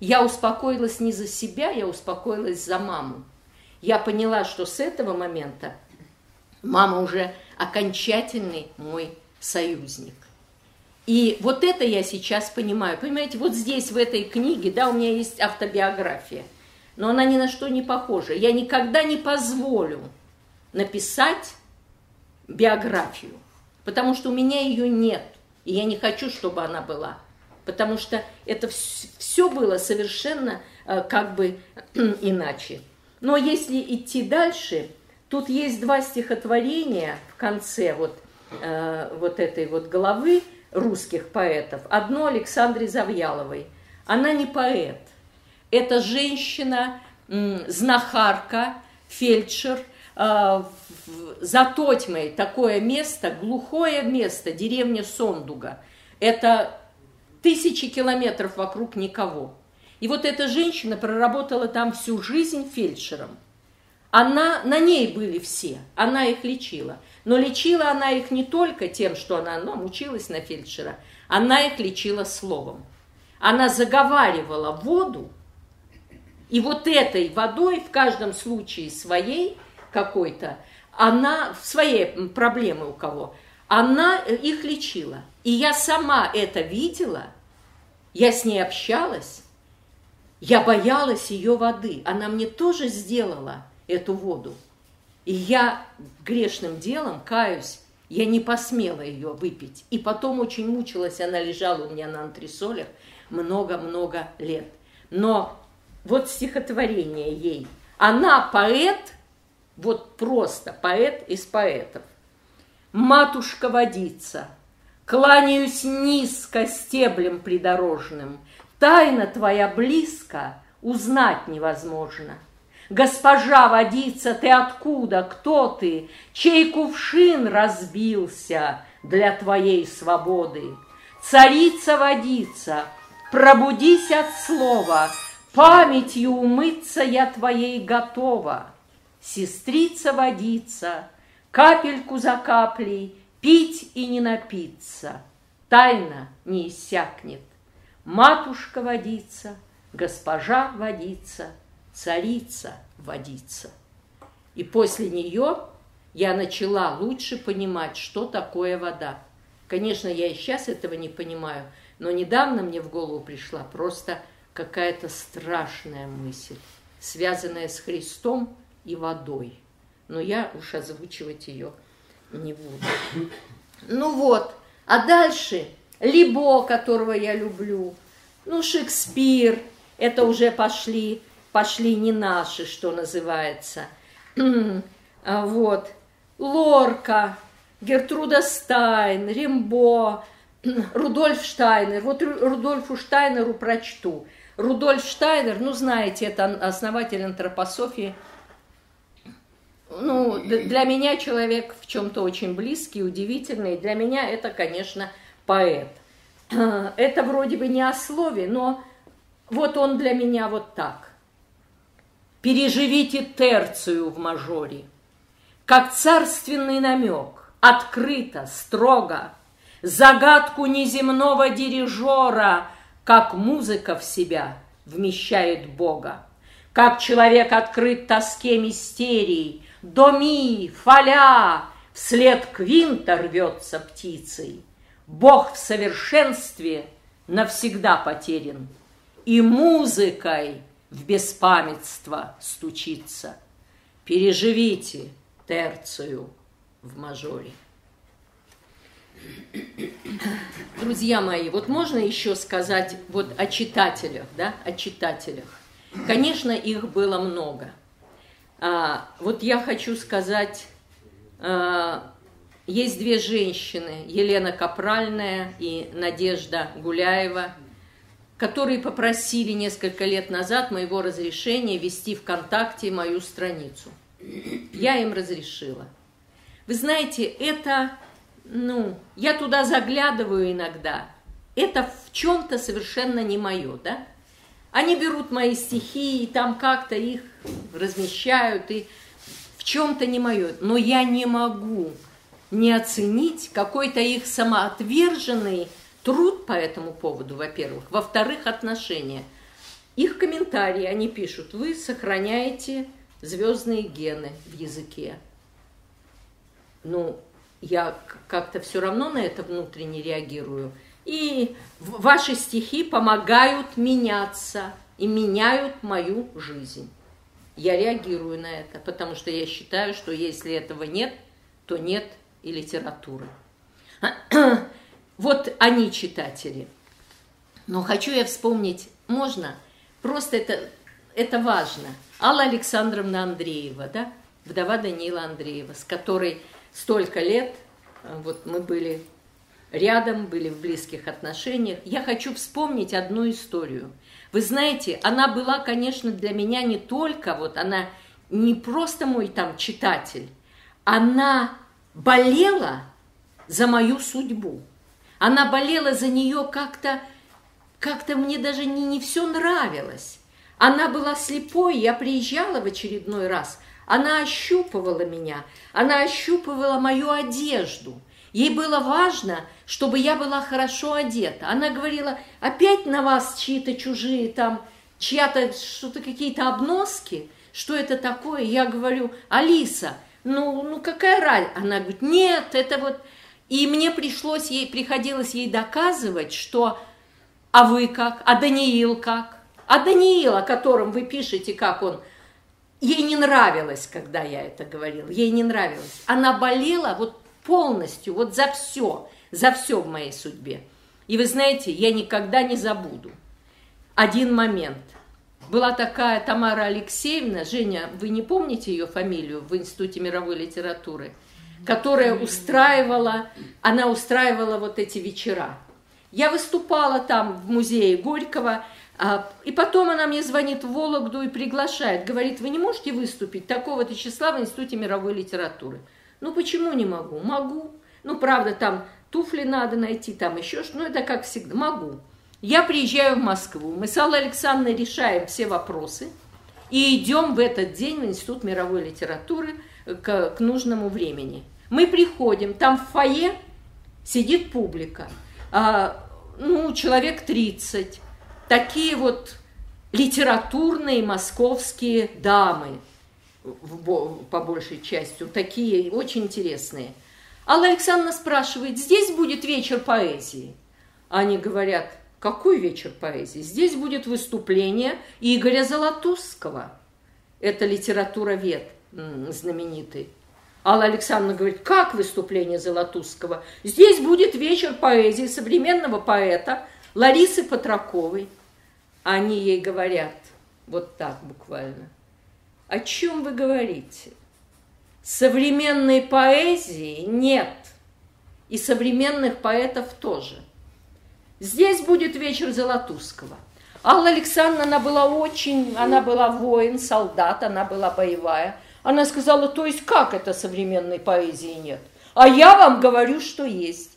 Я успокоилась не за себя, я успокоилась за маму я поняла, что с этого момента мама уже окончательный мой союзник. И вот это я сейчас понимаю. Понимаете, вот здесь, в этой книге, да, у меня есть автобиография, но она ни на что не похожа. Я никогда не позволю написать биографию, потому что у меня ее нет, и я не хочу, чтобы она была. Потому что это все было совершенно э, как бы иначе. Но если идти дальше, тут есть два стихотворения в конце вот, э, вот этой вот главы русских поэтов. Одно Александре Завьяловой. Она не поэт. Это женщина, знахарка, фельдшер, э, за Тотьмой такое место, глухое место, деревня Сондуга. Это тысячи километров вокруг никого. И вот эта женщина проработала там всю жизнь фельдшером. Она, на ней были все, она их лечила. Но лечила она их не только тем, что она ну, училась на фельдшера, она их лечила словом. Она заговаривала воду, и вот этой водой, в каждом случае своей какой-то, она, своей проблемы у кого, она их лечила. И я сама это видела, я с ней общалась, я боялась ее воды. Она мне тоже сделала эту воду. И я грешным делом, каюсь, я не посмела ее выпить. И потом очень мучилась, она лежала у меня на антресолях много-много лет. Но вот стихотворение ей. Она поэт, вот просто поэт из поэтов. Матушка водица, кланяюсь низко стеблем придорожным, Тайна твоя близко, узнать невозможно. Госпожа водица, ты откуда, кто ты, Чей кувшин разбился для твоей свободы? Царица водица, пробудись от слова, Памятью умыться я твоей готова. Сестрица водица, капельку за каплей, Пить и не напиться, тайна не иссякнет. Матушка водица, госпожа водица, царица водица. И после нее я начала лучше понимать, что такое вода. Конечно, я и сейчас этого не понимаю, но недавно мне в голову пришла просто какая-то страшная мысль, связанная с Христом и водой. Но я уж озвучивать ее не буду. Ну вот, а дальше Либо, которого я люблю, ну, Шекспир, это уже пошли, пошли не наши, что называется. А вот, Лорка, Гертруда Стайн, Римбо, Рудольф Штайнер. Вот Рудольфу Штайнеру прочту. Рудольф Штайнер, ну, знаете, это основатель антропософии. Ну, для меня человек в чем-то очень близкий, удивительный. Для меня это, конечно, поэт. Это вроде бы не о слове, но вот он для меня вот так. Переживите терцию в мажоре, как царственный намек, открыто, строго, загадку неземного дирижера, как музыка в себя вмещает Бога, как человек открыт тоске мистерий, до ми, фаля, вслед квинта рвется птицей. Бог в совершенстве навсегда потерян, и музыкой в беспамятство стучится. Переживите терцию в мажоре. Друзья мои, вот можно еще сказать вот о читателях, да, о читателях. Конечно, их было много. А, вот я хочу сказать а, есть две женщины, Елена Капральная и Надежда Гуляева, которые попросили несколько лет назад моего разрешения вести ВКонтакте мою страницу. Я им разрешила. Вы знаете, это, ну, я туда заглядываю иногда. Это в чем-то совершенно не мое, да? Они берут мои стихи и там как-то их размещают, и в чем-то не мое. Но я не могу не оценить какой-то их самоотверженный труд по этому поводу, во-первых. Во-вторых, отношения. Их комментарии, они пишут, вы сохраняете звездные гены в языке. Ну, я как-то все равно на это внутренне реагирую. И ваши стихи помогают меняться и меняют мою жизнь. Я реагирую на это, потому что я считаю, что если этого нет, то нет и литературы. Вот они читатели. Но хочу я вспомнить, можно? Просто это, это важно. Алла Александровна Андреева, да? вдова Даниила Андреева, с которой столько лет э, вот мы были рядом, были в близких отношениях. Я хочу вспомнить одну историю. Вы знаете, она была, конечно, для меня не только, вот она не просто мой там читатель, она болела за мою судьбу. Она болела за нее как-то, как-то мне даже не, не все нравилось. Она была слепой, я приезжала в очередной раз, она ощупывала меня, она ощупывала мою одежду. Ей было важно, чтобы я была хорошо одета. Она говорила, опять на вас чьи-то чужие там, чья-то что-то какие-то обноски, что это такое? Я говорю, Алиса, ну, ну какая разница? Она говорит, нет, это вот... И мне пришлось ей, приходилось ей доказывать, что а вы как, а Даниил как, а Даниил, о котором вы пишете, как он, ей не нравилось, когда я это говорила, ей не нравилось. Она болела вот полностью, вот за все, за все в моей судьбе. И вы знаете, я никогда не забуду один момент. Была такая Тамара Алексеевна, Женя, вы не помните ее фамилию в Институте мировой литературы, которая устраивала, она устраивала вот эти вечера. Я выступала там в музее Горького, а, и потом она мне звонит в Вологду и приглашает, говорит, вы не можете выступить такого-то числа в Институте мировой литературы? Ну почему не могу? Могу. Ну правда, там туфли надо найти, там еще что, ну это как всегда, могу. Я приезжаю в Москву, мы с Аллой Александровной решаем все вопросы и идем в этот день в Институт мировой литературы к, к нужному времени. Мы приходим, там в фойе сидит публика, а, ну, человек 30, такие вот литературные московские дамы, в, по большей части, такие очень интересные. Алла Александровна спрашивает, здесь будет вечер поэзии? Они говорят, какой вечер поэзии? Здесь будет выступление Игоря Золотуского. Это литературовед знаменитый. Алла Александровна говорит, как выступление Золотуского? Здесь будет вечер поэзии современного поэта Ларисы Патраковой. Они ей говорят, вот так буквально. О чем вы говорите? Современной поэзии нет. И современных поэтов тоже – Здесь будет вечер Золотуского. Алла Александровна, она была очень, она была воин, солдат, она была боевая. Она сказала, то есть как это современной поэзии нет? А я вам говорю, что есть.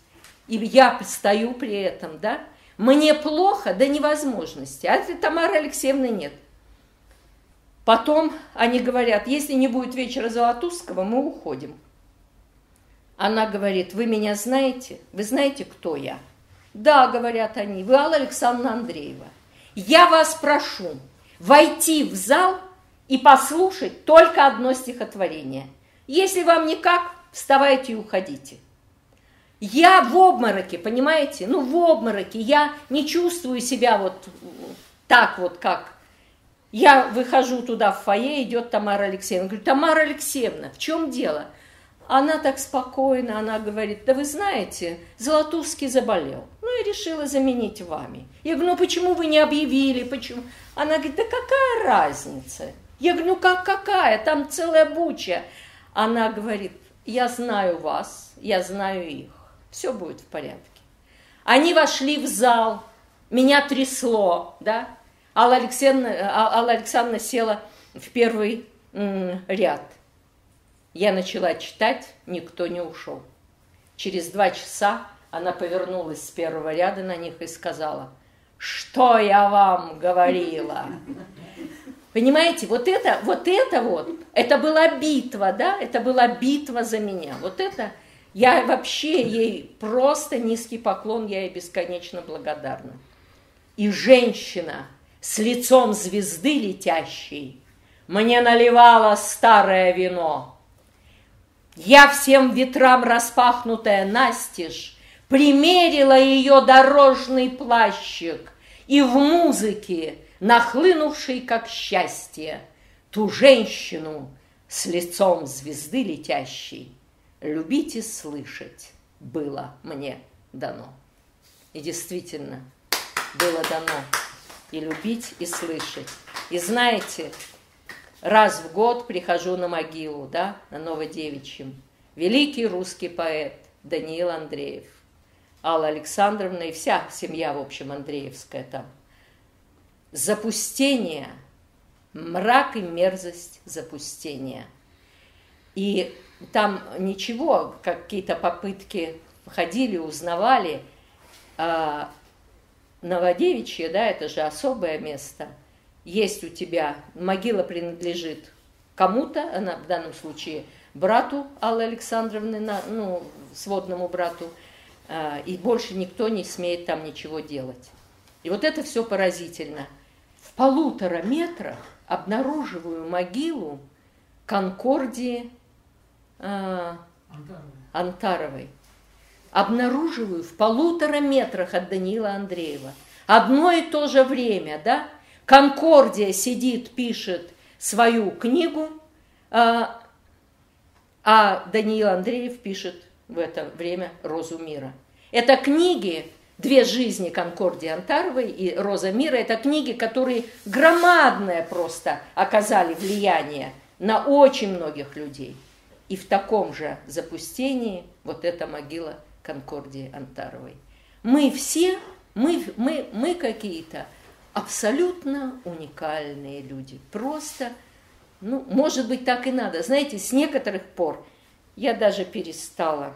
И я стою при этом, да? Мне плохо до невозможности, а Тамары Алексеевны нет. Потом они говорят, если не будет вечера Золотуского, мы уходим. Она говорит, вы меня знаете? Вы знаете, кто я? Да, говорят они, вы Алла Александровна Андреева. Я вас прошу войти в зал и послушать только одно стихотворение. Если вам никак, вставайте и уходите. Я в обмороке, понимаете? Ну, в обмороке. Я не чувствую себя вот так вот, как. Я выхожу туда в фойе, идет Тамара Алексеевна. Говорю, Тамара Алексеевна, в чем дело? Она так спокойно, она говорит, да вы знаете, Золотувский заболел. Ну, я решила заменить вами. Я говорю, ну почему вы не объявили, почему? Она говорит, да какая разница? Я говорю, ну как какая, там целая буча. Она говорит, я знаю вас, я знаю их, все будет в порядке. Они вошли в зал, меня трясло, да? Алла Александровна, а, Алла Александровна села в первый ряд. Я начала читать, никто не ушел. Через два часа она повернулась с первого ряда на них и сказала, что я вам говорила? Понимаете, вот это, вот это вот, это была битва, да, это была битва за меня. Вот это, я вообще ей просто низкий поклон, я ей бесконечно благодарна. И женщина с лицом звезды летящей мне наливала старое вино – я всем ветрам распахнутая настежь Примерила ее дорожный плащик И в музыке, нахлынувшей как счастье, Ту женщину с лицом звезды летящей Любить и слышать было мне дано. И действительно, было дано и любить, и слышать. И знаете, раз в год прихожу на могилу, да, на Новодевичьем. Великий русский поэт Даниил Андреев, Алла Александровна и вся семья, в общем, Андреевская там. Запустение, мрак и мерзость запустения. И там ничего, какие-то попытки ходили, узнавали. А Новодевичье, да, это же особое место – есть у тебя, могила принадлежит кому-то, она в данном случае брату Аллы Александровны, ну, сводному брату, а, и больше никто не смеет там ничего делать. И вот это все поразительно. В полутора метрах обнаруживаю могилу Конкордии э, Антаровой. обнаруживаю в полутора метрах от Даниила Андреева. Одно и то же время, да? Конкордия сидит, пишет свою книгу, а, а Даниил Андреев пишет в это время «Розу мира». Это книги «Две жизни» Конкордии Антаровой и «Роза мира» – это книги, которые громадное просто оказали влияние на очень многих людей. И в таком же запустении вот эта могила Конкордии Антаровой. Мы все, мы, мы, мы какие-то абсолютно уникальные люди. Просто, ну, может быть, так и надо. Знаете, с некоторых пор я даже перестала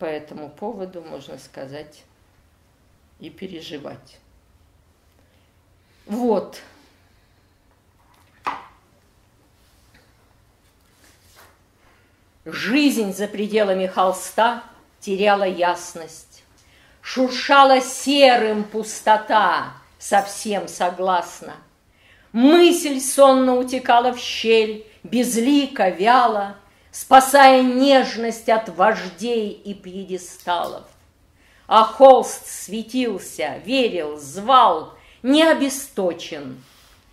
по этому поводу, можно сказать, и переживать. Вот. Жизнь за пределами холста теряла ясность. Шуршала серым пустота, совсем согласна. Мысль сонно утекала в щель, безлико, вяло, спасая нежность от вождей и пьедесталов. А холст светился, верил, звал, не обесточен,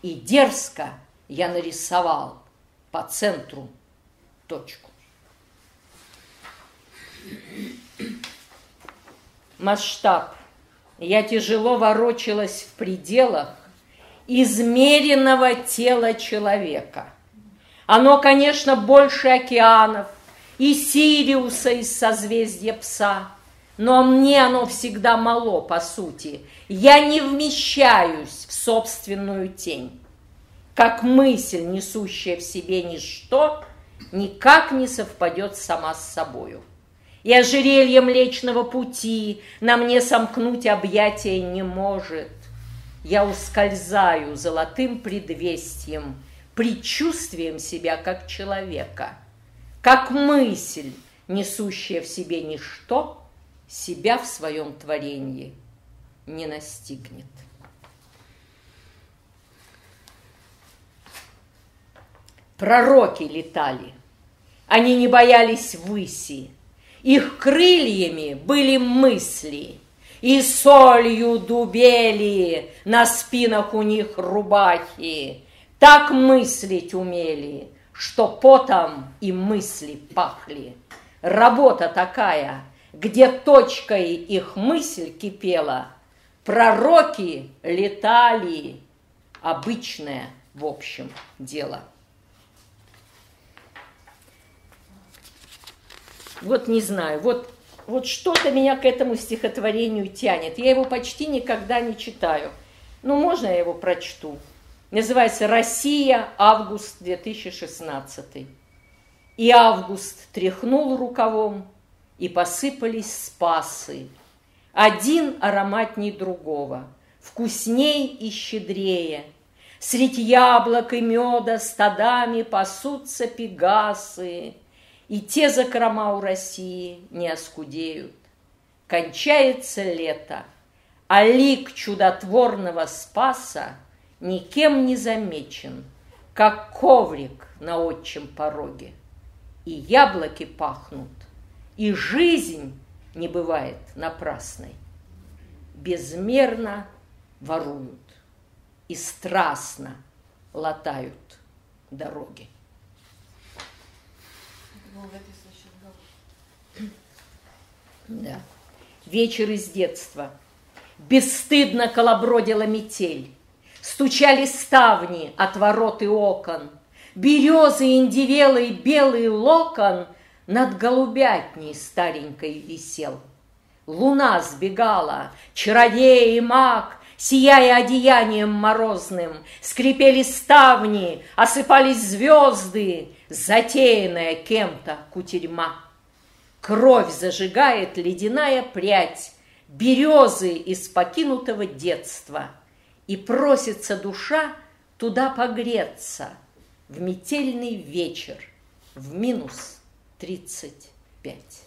и дерзко я нарисовал по центру точку. Масштаб. Я тяжело ворочалась в пределах измеренного тела человека – оно, конечно, больше океанов и Сириуса из созвездия Пса, но мне оно всегда мало, по сути. Я не вмещаюсь в собственную тень. Как мысль, несущая в себе ничто, никак не совпадет сама с собою. И ожерелье Млечного Пути на мне сомкнуть объятия не может. Я ускользаю золотым предвестием – предчувствием себя как человека, как мысль, несущая в себе ничто, себя в своем творении не настигнет. Пророки летали, они не боялись выси, их крыльями были мысли, и солью дубели на спинах у них рубахи, так мыслить умели, что потом и мысли пахли. Работа такая, где точкой их мысль кипела, пророки летали, обычное, в общем, дело. Вот не знаю, вот, вот что-то меня к этому стихотворению тянет. Я его почти никогда не читаю. Ну, можно я его прочту? Называется «Россия. Август 2016». И август тряхнул рукавом, и посыпались спасы. Один ароматней другого, вкусней и щедрее. Средь яблок и меда стадами пасутся пегасы, И те закрома у России не оскудеют. Кончается лето, а лик чудотворного спаса — никем не замечен, как коврик на отчим пороге. И яблоки пахнут, и жизнь не бывает напрасной. Безмерно воруют и страстно латают дороги. Да. Вечер из детства. Бесстыдно колобродила метель. Стучали ставни от ворот и окон, Березы индивелый белый локон Над голубятней старенькой висел. Луна сбегала, чародей и маг, Сияя одеянием морозным, Скрипели ставни, осыпались звезды, Затеянная кем-то кутерьма. Кровь зажигает ледяная прядь, Березы из покинутого детства — и просится душа туда погреться в метельный вечер в минус тридцать пять.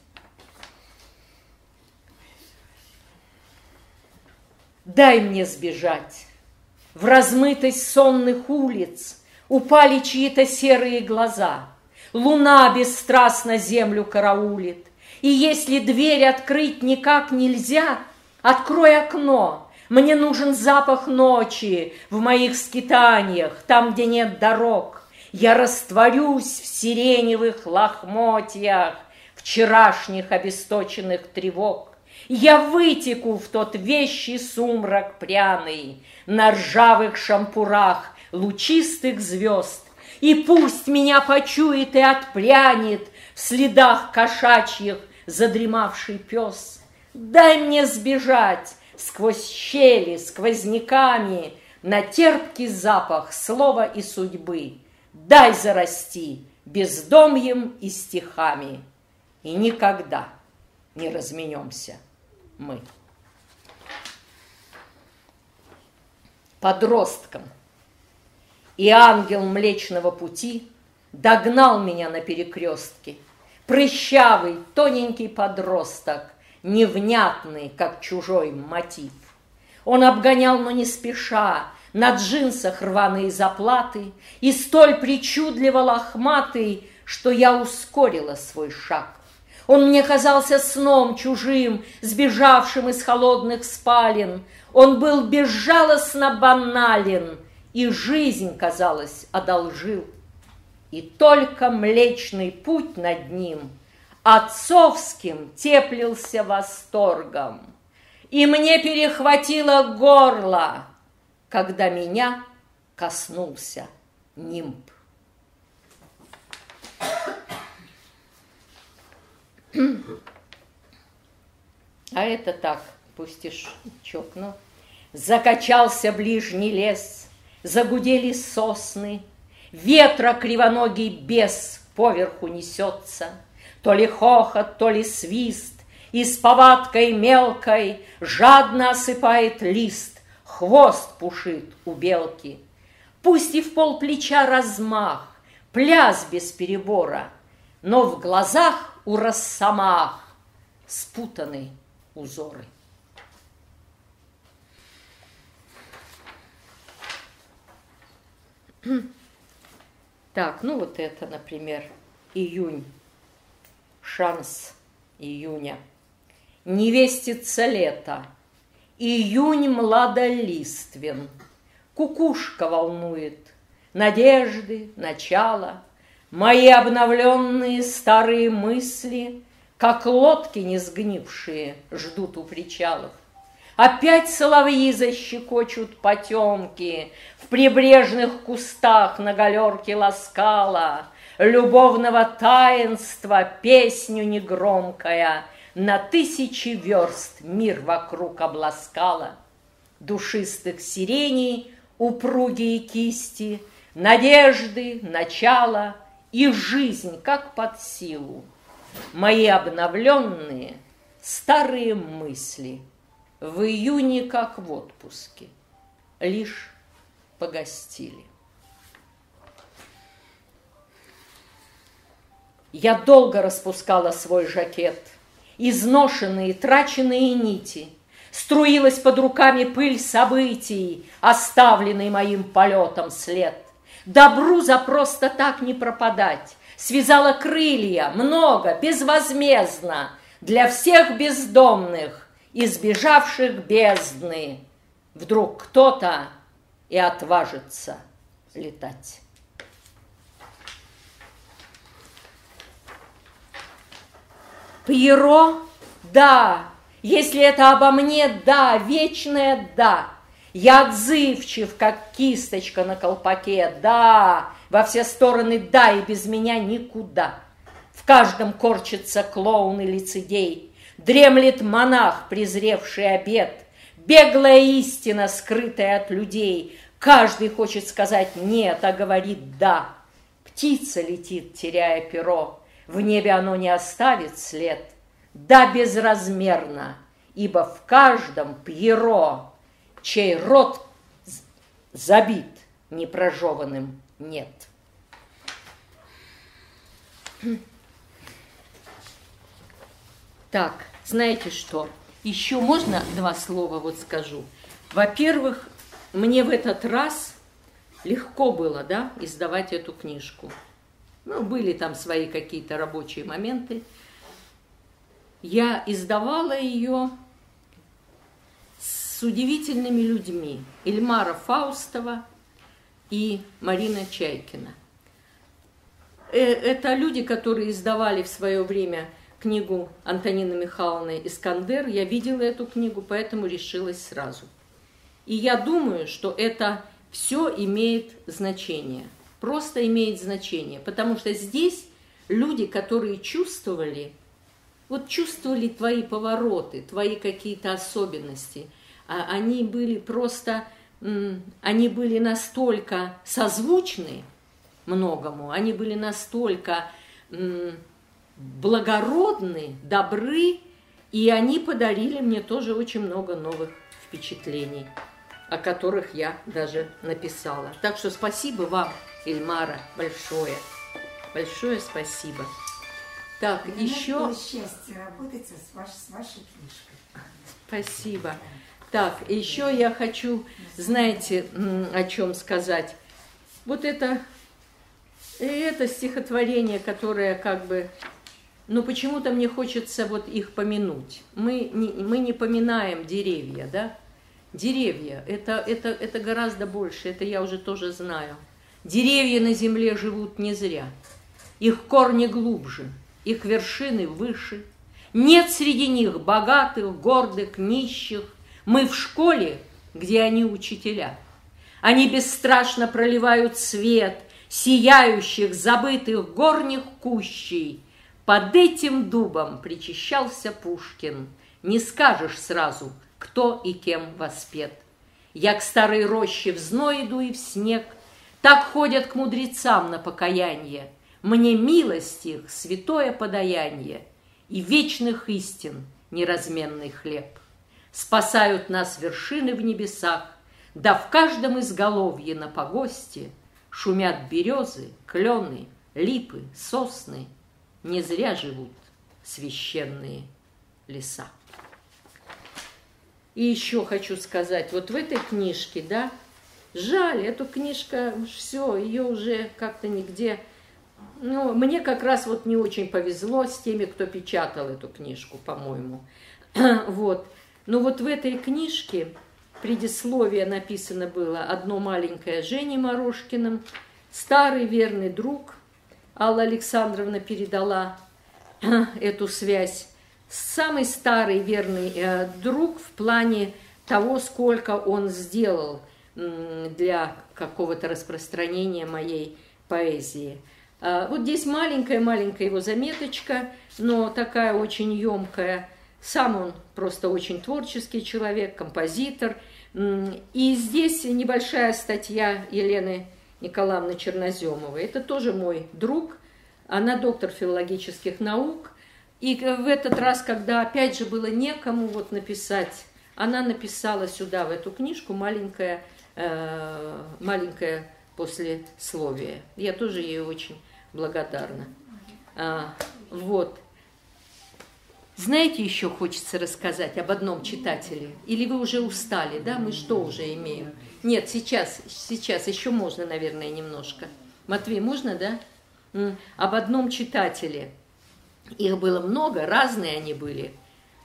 Дай мне сбежать. В размытость сонных улиц упали чьи-то серые глаза. Луна бесстрастно землю караулит, И если дверь открыть никак нельзя, открой окно. Мне нужен запах ночи в моих скитаниях, там, где нет дорог. Я растворюсь в сиреневых лохмотьях вчерашних обесточенных тревог. Я вытеку в тот вещий сумрак пряный На ржавых шампурах лучистых звезд, И пусть меня почует и отпрянет В следах кошачьих задремавший пес. Дай мне сбежать сквозь щели, сквозняками На терпкий запах слова и судьбы. Дай зарасти бездомьем и стихами, И никогда не разменемся мы. Подростком и ангел Млечного Пути догнал меня на перекрестке – Прыщавый, тоненький подросток, невнятный, как чужой мотив. Он обгонял, но не спеша, на джинсах рваные заплаты и столь причудливо лохматый, что я ускорила свой шаг. Он мне казался сном чужим, сбежавшим из холодных спален. Он был безжалостно банален, и жизнь, казалось, одолжил и только Млечный Путь над ним отцовским теплился восторгом. И мне перехватило горло, когда меня коснулся нимб. А это так, пустяшок, ну. Закачался ближний лес, загудели сосны, Ветра кривоногий бес поверху несется, То ли хохот, то ли свист, И с повадкой мелкой Жадно осыпает лист, Хвост пушит у белки. Пусть и в пол плеча размах, Пляс без перебора, Но в глазах у росомах Спутаны узоры. Так, ну вот это, например, июнь, шанс июня. Невестица лето, июнь младолиствен, Кукушка волнует, надежды, начало, Мои обновленные старые мысли, Как лодки не сгнившие, ждут у причалов. Опять соловьи защекочут потемки, В прибрежных кустах на галерке ласкала, Любовного таинства песню негромкая На тысячи верст мир вокруг обласкала. Душистых сиреней упругие кисти, Надежды, начало и жизнь, как под силу. Мои обновленные старые мысли — в июне, как в отпуске, лишь погостили. Я долго распускала свой жакет, изношенные, траченные нити. Струилась под руками пыль событий, оставленный моим полетом след. Добру за просто так не пропадать. Связала крылья, много, безвозмездно, для всех бездомных, избежавших бездны, вдруг кто-то и отважится летать. Пьеро, да, если это обо мне, да, вечное да. Я отзывчив, как кисточка на колпаке, да, во все стороны да, и без меня никуда. В каждом корчится клоун и лицедей, Дремлет монах, презревший обед, Беглая истина, скрытая от людей. Каждый хочет сказать «нет», а говорит «да». Птица летит, теряя перо, В небе оно не оставит след. Да, безразмерно, ибо в каждом пьеро, Чей рот забит непрожеванным «нет». Так, знаете что? Еще можно два слова вот скажу. Во-первых, мне в этот раз легко было, да, издавать эту книжку. Ну, были там свои какие-то рабочие моменты. я издавала ее с удивительными людьми. Ильмара Фаустова и Марина Чайкина. Э, это люди, которые издавали в свое время книгу Антонины Михайловны «Искандер». Я видела эту книгу, поэтому решилась сразу. И я думаю, что это все имеет значение. Просто имеет значение. Потому что здесь люди, которые чувствовали, вот чувствовали твои повороты, твои какие-то особенности. А они были просто, они были настолько созвучны многому, они были настолько благородны, добры, и они подарили мне тоже очень много новых впечатлений о которых я даже написала. Так что спасибо вам, Ильмара, большое. Большое спасибо. Так, Для еще... Счастье работать с, ваш, с вашей книжкой. Спасибо. Так, еще я хочу, знаете, о чем сказать. Вот это, это стихотворение, которое как бы но почему-то мне хочется вот их помянуть. Мы не, мы не поминаем деревья, да? Деревья это, это, это гораздо больше, это я уже тоже знаю. Деревья на земле живут не зря. Их корни глубже, их вершины выше. Нет среди них богатых, гордых, нищих. Мы в школе, где они учителя. Они бесстрашно проливают свет сияющих, забытых горних кущей. Под этим дубом причащался Пушкин. Не скажешь сразу – кто и кем воспет. Я к старой роще в иду и в снег, Так ходят к мудрецам на покаяние. Мне милость их, святое подаяние И вечных истин неразменный хлеб. Спасают нас вершины в небесах, Да в каждом изголовье на погосте Шумят березы, клены, липы, сосны, Не зря живут священные леса. И еще хочу сказать, вот в этой книжке, да, жаль, эту книжка, все, ее уже как-то нигде... Ну, мне как раз вот не очень повезло с теми, кто печатал эту книжку, по-моему. вот. Но вот в этой книжке предисловие написано было одно маленькое Жене Морошкиным, старый верный друг. Алла Александровна передала эту связь самый старый верный э, друг в плане того, сколько он сделал для какого-то распространения моей поэзии. А, вот здесь маленькая-маленькая его заметочка, но такая очень емкая. Сам он просто очень творческий человек, композитор. И здесь небольшая статья Елены Николаевны Черноземовой. Это тоже мой друг. Она доктор филологических наук. И в этот раз, когда опять же было некому вот написать, она написала сюда, в эту книжку, маленькое, э, маленькое послесловие. Я тоже ей очень благодарна. А, вот. Знаете, еще хочется рассказать об одном читателе? Или вы уже устали, да? Мы что уже имеем? Нет, сейчас, сейчас еще можно, наверное, немножко. Матвей, можно, да? Об одном читателе – их было много, разные они были.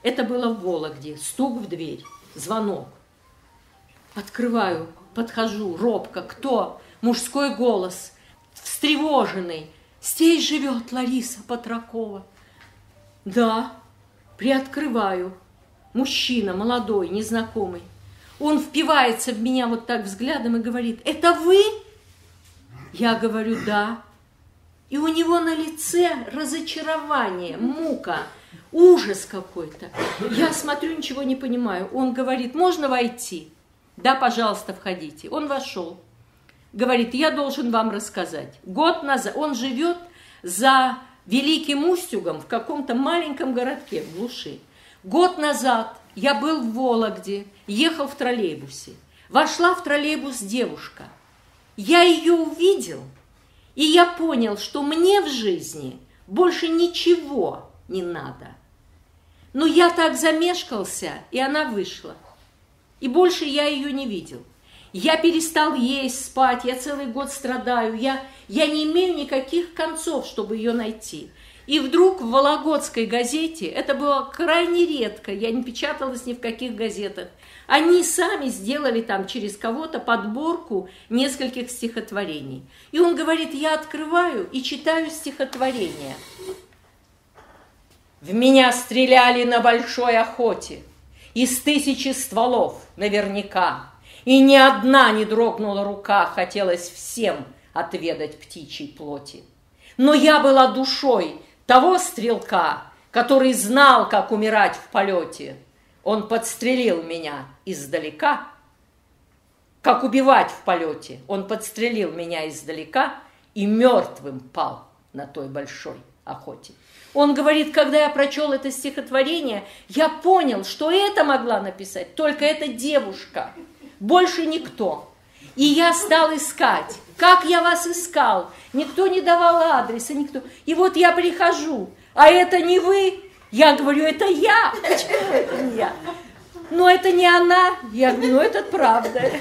Это было в Вологде. Стук в дверь, звонок. Открываю, подхожу, робко. Кто? Мужской голос, встревоженный. Здесь живет Лариса Патракова. Да, приоткрываю. Мужчина, молодой, незнакомый. Он впивается в меня вот так взглядом и говорит, это вы? Я говорю, да. И у него на лице разочарование, мука, ужас какой-то. Я смотрю, ничего не понимаю. Он говорит, можно войти? Да, пожалуйста, входите. Он вошел. Говорит, я должен вам рассказать. Год назад он живет за Великим Устюгом в каком-то маленьком городке в глуши. Год назад я был в Вологде, ехал в троллейбусе. Вошла в троллейбус девушка. Я ее увидел – и я понял, что мне в жизни больше ничего не надо. Но я так замешкался, и она вышла. И больше я ее не видел. Я перестал есть, спать, я целый год страдаю, я, я не имею никаких концов, чтобы ее найти. И вдруг в Вологодской газете, это было крайне редко, я не печаталась ни в каких газетах, они сами сделали там через кого-то подборку нескольких стихотворений. И он говорит, я открываю и читаю стихотворение. В меня стреляли на большой охоте из тысячи стволов наверняка, и ни одна не дрогнула рука, хотелось всем отведать птичьей плоти. Но я была душой того стрелка, который знал, как умирать в полете. Он подстрелил меня издалека, как убивать в полете. Он подстрелил меня издалека и мертвым пал на той большой охоте. Он говорит, когда я прочел это стихотворение, я понял, что это могла написать только эта девушка, больше никто. И я стал искать, как я вас искал. Никто не давал адреса, никто. И вот я прихожу, а это не вы. Я говорю, это я. Почему это не я? Но это не она. Я говорю, ну это правда.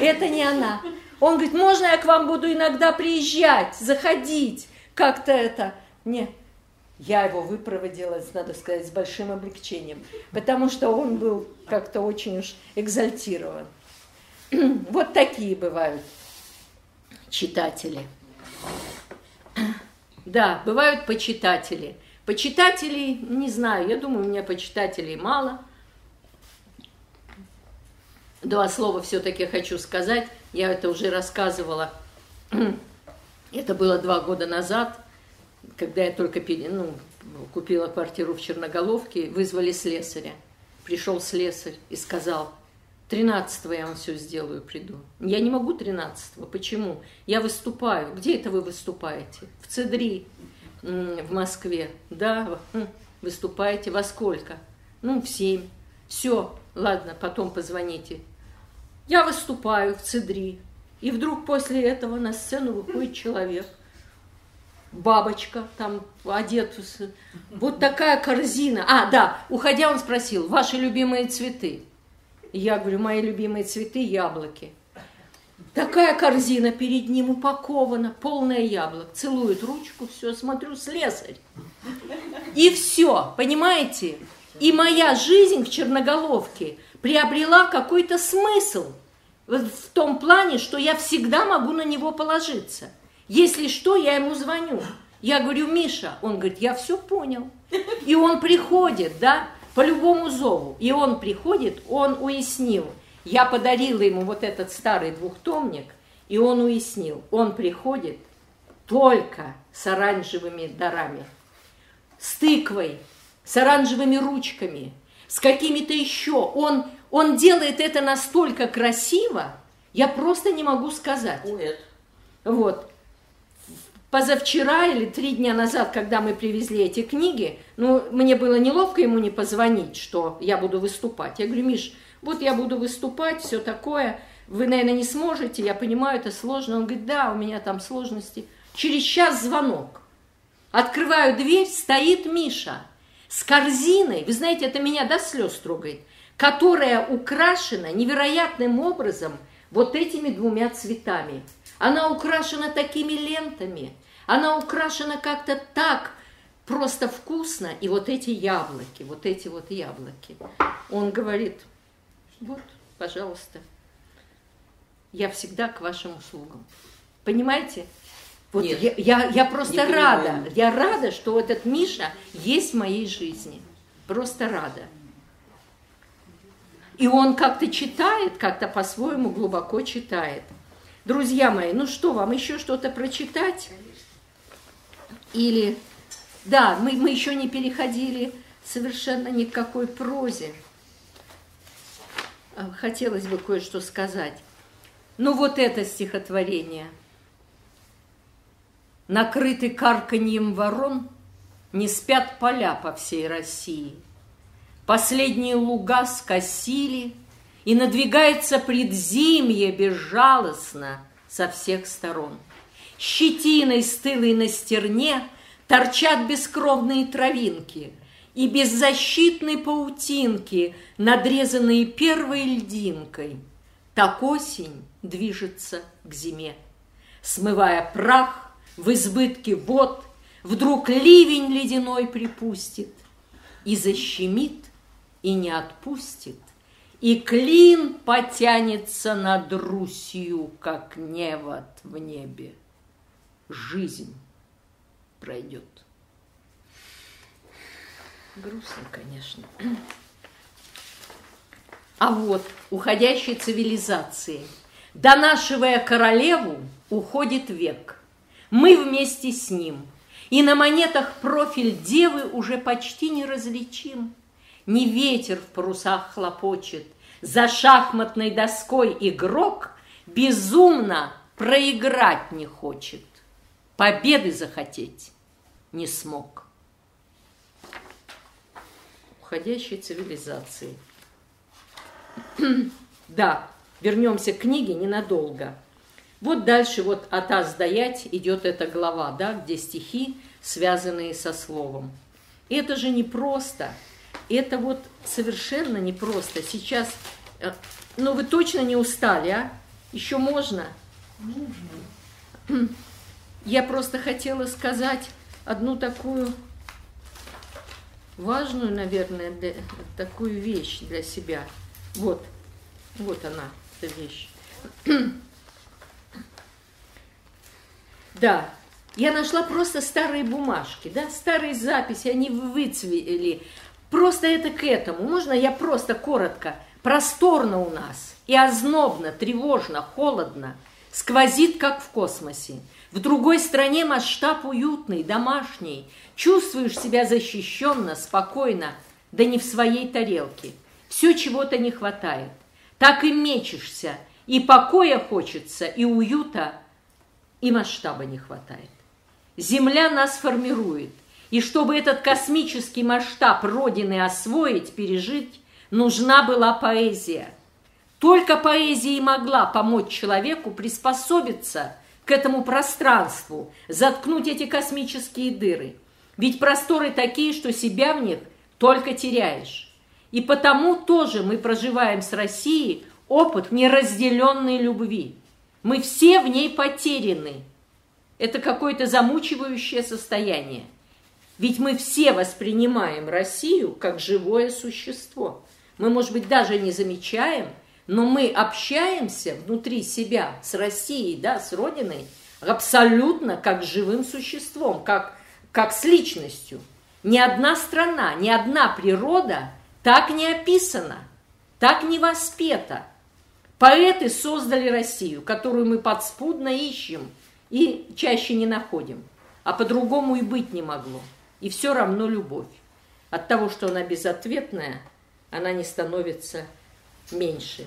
Это не она. Он говорит, можно я к вам буду иногда приезжать, заходить, как-то это. Нет. Я его выпроводила, надо сказать, с большим облегчением, потому что он был как-то очень уж экзальтирован. Вот такие бывают читатели. Да, бывают почитатели. Почитателей, не знаю, я думаю, у меня почитателей мало. Два слова все-таки хочу сказать. Я это уже рассказывала. Это было два года назад когда я только ну, купила квартиру в Черноголовке, вызвали слесаря. Пришел слесарь и сказал, 13 я вам все сделаю, приду. Я не могу 13 Почему? Я выступаю. Где это вы выступаете? В Цедри, в Москве. Да, выступаете. Во сколько? Ну, в 7. Все, ладно, потом позвоните. Я выступаю в Цедри. И вдруг после этого на сцену выходит человек – бабочка, там одет, вот такая корзина. А, да, уходя он спросил, ваши любимые цветы? Я говорю, мои любимые цветы – яблоки. Такая корзина перед ним упакована, полная яблок. Целует ручку, все, смотрю, слесарь. И все, понимаете? И моя жизнь в Черноголовке приобрела какой-то смысл в том плане, что я всегда могу на него положиться – если что, я ему звоню. Я говорю, Миша, он говорит, я все понял. И он приходит, да, по любому зову. И он приходит, он уяснил. Я подарила ему вот этот старый двухтомник, и он уяснил. Он приходит только с оранжевыми дарами, с тыквой, с оранжевыми ручками, с какими-то еще. Он, он делает это настолько красиво, я просто не могу сказать. Поэт. Вот позавчера или три дня назад, когда мы привезли эти книги, ну, мне было неловко ему не позвонить, что я буду выступать. Я говорю, Миш, вот я буду выступать, все такое, вы, наверное, не сможете, я понимаю, это сложно. Он говорит, да, у меня там сложности. Через час звонок. Открываю дверь, стоит Миша с корзиной, вы знаете, это меня до слез трогает, которая украшена невероятным образом вот этими двумя цветами – она украшена такими лентами, она украшена как-то так просто вкусно. И вот эти яблоки, вот эти вот яблоки. Он говорит, вот, пожалуйста, я всегда к вашим услугам. Понимаете? Вот Нет, я, я, я просто рада. Понимаю. Я рада, что этот Миша есть в моей жизни. Просто рада. И он как-то читает, как-то по-своему глубоко читает. Друзья мои, ну что, вам еще что-то прочитать? Или, да, мы, мы еще не переходили совершенно ни к какой прозе. А, хотелось бы кое-что сказать. Ну вот это стихотворение. Накрыты карканьем ворон, не спят поля по всей России. Последние луга скосили – и надвигается предзимье безжалостно со всех сторон. Щетиной стылой на стерне торчат бескровные травинки, и беззащитной паутинки, надрезанные первой льдинкой. Так осень движется к зиме, смывая прах в избытке вод, вдруг ливень ледяной припустит и защемит, и не отпустит, и клин потянется над Русью, как невод в небе. Жизнь пройдет. Грустно, конечно. А вот уходящей цивилизации, донашивая королеву, уходит век. Мы вместе с ним. И на монетах профиль девы уже почти не различим. Не ветер в парусах хлопочет, за шахматной доской игрок безумно проиграть не хочет, победы захотеть не смог. Уходящей цивилизации. да, вернемся к книге ненадолго. Вот дальше вот от «Аз даять» идет эта глава, да, где стихи, связанные со словом. Это же не просто, это вот совершенно непросто. Сейчас, э, ну вы точно не устали, а? Еще можно? Нужно. Я просто хотела сказать одну такую важную, наверное, для, такую вещь для себя. Вот, вот она, эта вещь. Да, я нашла просто старые бумажки, да, старые записи, они выцвели. Просто это к этому. Можно я просто коротко? Просторно у нас и ознобно, тревожно, холодно, сквозит, как в космосе. В другой стране масштаб уютный, домашний. Чувствуешь себя защищенно, спокойно, да не в своей тарелке. Все чего-то не хватает. Так и мечешься, и покоя хочется, и уюта, и масштаба не хватает. Земля нас формирует, и чтобы этот космический масштаб Родины освоить, пережить, нужна была поэзия. Только поэзия и могла помочь человеку приспособиться к этому пространству, заткнуть эти космические дыры. Ведь просторы такие, что себя в них только теряешь. И потому тоже мы проживаем с Россией опыт неразделенной любви. Мы все в ней потеряны. Это какое-то замучивающее состояние. Ведь мы все воспринимаем Россию как живое существо. Мы, может быть, даже не замечаем, но мы общаемся внутри себя с Россией, да, с Родиной, абсолютно как живым существом, как, как с личностью. Ни одна страна, ни одна природа так не описана, так не воспета – Поэты создали Россию, которую мы подспудно ищем и чаще не находим. А по-другому и быть не могло. И все равно любовь. От того, что она безответная, она не становится меньше.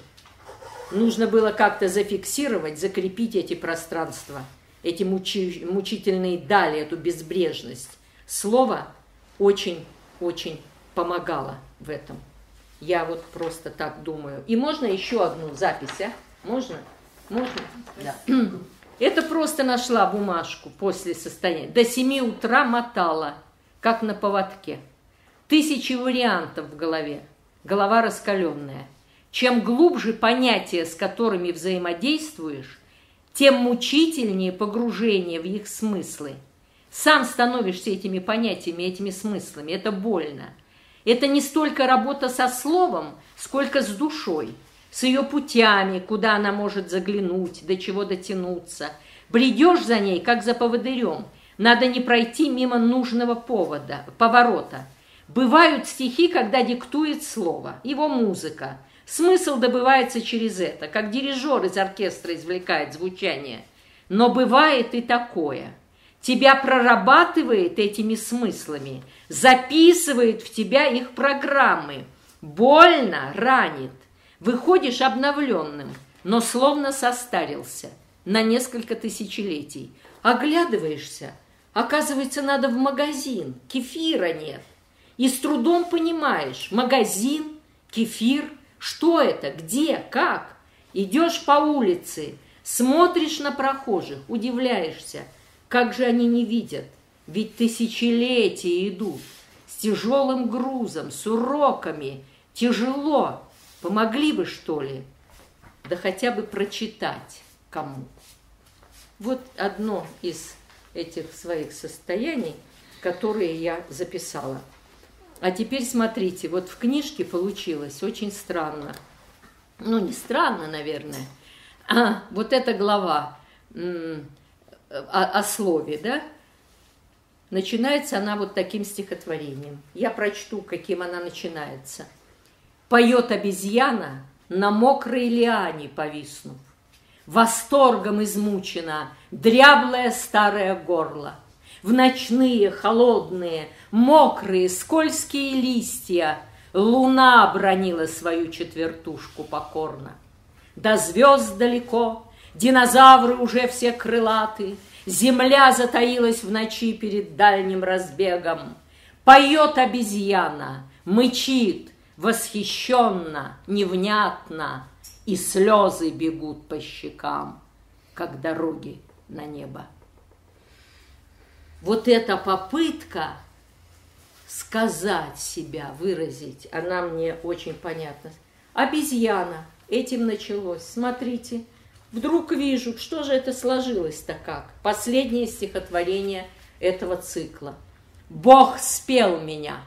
Нужно было как-то зафиксировать, закрепить эти пространства, эти мучи, мучительные дали, эту безбрежность. Слово очень-очень помогало в этом. Я вот просто так думаю. И можно еще одну запись, а? Можно? Можно? Да. Это просто нашла бумажку после состояния. До семи утра мотала, как на поводке. Тысячи вариантов в голове. Голова раскаленная. Чем глубже понятия, с которыми взаимодействуешь, тем мучительнее погружение в их смыслы. Сам становишься этими понятиями, этими смыслами. Это больно. Это не столько работа со словом, сколько с душой, с ее путями, куда она может заглянуть, до чего дотянуться. Бредешь за ней, как за поводырем. Надо не пройти мимо нужного повода, поворота. Бывают стихи, когда диктует слово, его музыка. Смысл добывается через это, как дирижер из оркестра извлекает звучание. Но бывает и такое – тебя прорабатывает этими смыслами, записывает в тебя их программы, больно ранит. Выходишь обновленным, но словно состарился на несколько тысячелетий. Оглядываешься, оказывается, надо в магазин, кефира нет. И с трудом понимаешь, магазин, кефир, что это, где, как. Идешь по улице, смотришь на прохожих, удивляешься – как же они не видят? Ведь тысячелетия идут с тяжелым грузом, с уроками. Тяжело. Помогли бы, что ли? Да хотя бы прочитать кому. Вот одно из этих своих состояний которые я записала. А теперь смотрите, вот в книжке получилось очень странно. Ну, не странно, наверное. А, вот эта глава о, о слове, да? Начинается она вот таким стихотворением. Я прочту, каким она начинается. Поет обезьяна на мокрой лиане повиснув. Восторгом измучена дряблое старое горло. В ночные, холодные, мокрые, скользкие листья Луна бронила свою четвертушку покорно. До звезд далеко, динозавры уже все крылаты, Земля затаилась в ночи перед дальним разбегом. Поет обезьяна, мычит, восхищенно, невнятно, И слезы бегут по щекам, как дороги на небо. Вот эта попытка сказать себя, выразить, она мне очень понятна. Обезьяна, этим началось. Смотрите, Вдруг вижу, что же это сложилось-то как? Последнее стихотворение этого цикла. Бог спел меня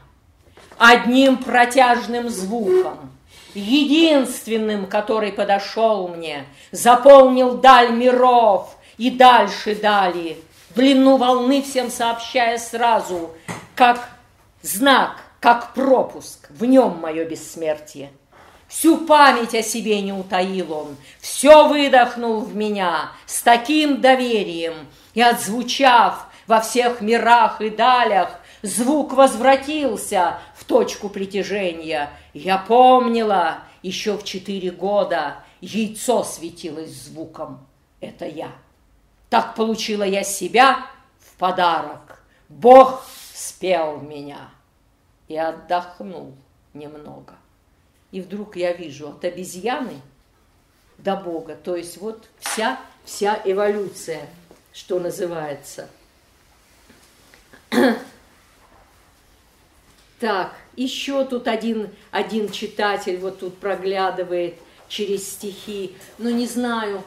одним протяжным звуком, единственным, который подошел мне, заполнил даль миров и дальше дали, длину волны всем сообщая сразу, как знак, как пропуск, в нем мое бессмертие. Всю память о себе не утаил он, все выдохнул в меня с таким доверием, и отзвучав во всех мирах и далях, звук возвратился в точку притяжения. Я помнила, еще в четыре года яйцо светилось звуком. Это я. Так получила я себя в подарок. Бог спел меня и отдохнул немного. И вдруг я вижу от обезьяны до Бога. То есть вот вся, вся эволюция, что называется. Так, еще тут один, один читатель вот тут проглядывает через стихи. Ну, не знаю,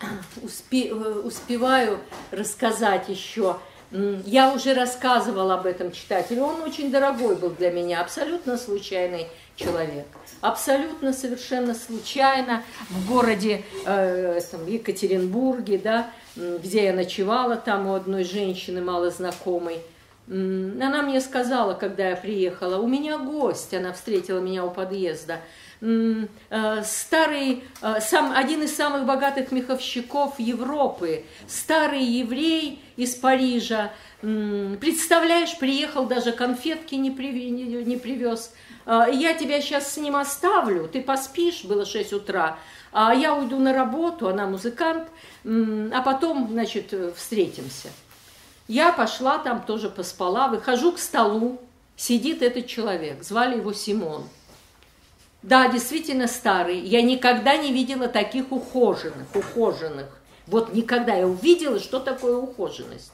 успе, успеваю рассказать еще. Я уже рассказывала об этом читателю. Он очень дорогой был для меня, абсолютно случайный человек. Абсолютно совершенно случайно в городе э, там, Екатеринбурге, да, где я ночевала там у одной женщины малознакомой. Она мне сказала, когда я приехала, у меня гость, она встретила меня у подъезда. Э, старый, э, сам, один из самых богатых меховщиков Европы, старый еврей из Парижа. Представляешь, приехал, даже конфетки не, привез, не привез. Э, я тебя сейчас с ним оставлю, ты поспишь, было 6 утра, а я уйду на работу, она музыкант, а потом, значит, встретимся. Я пошла там, тоже поспала, выхожу к столу, сидит этот человек, звали его Симон – да, действительно старый. Я никогда не видела таких ухоженных, ухоженных. Вот никогда я увидела, что такое ухоженность.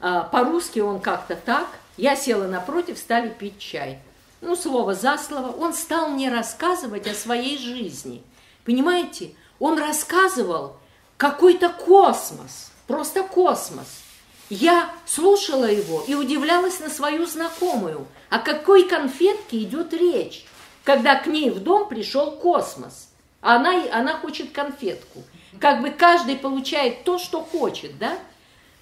А, по-русски он как-то так. Я села напротив, стали пить чай. Ну, слово за слово. Он стал мне рассказывать о своей жизни. Понимаете? Он рассказывал какой-то космос, просто космос. Я слушала его и удивлялась на свою знакомую. О какой конфетке идет речь? когда к ней в дом пришел космос. Она, она хочет конфетку. Как бы каждый получает то, что хочет, да?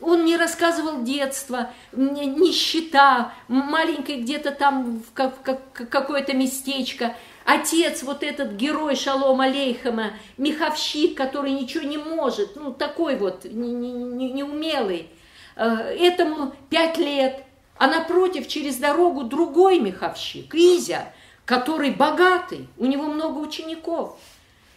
Он мне рассказывал детство, нищета, маленькое где-то там в какое-то местечко. Отец, вот этот герой Шалома Алейхама, меховщик, который ничего не может, ну такой вот неумелый. Э, этому пять лет, а напротив через дорогу другой меховщик, Изя, который богатый, у него много учеников.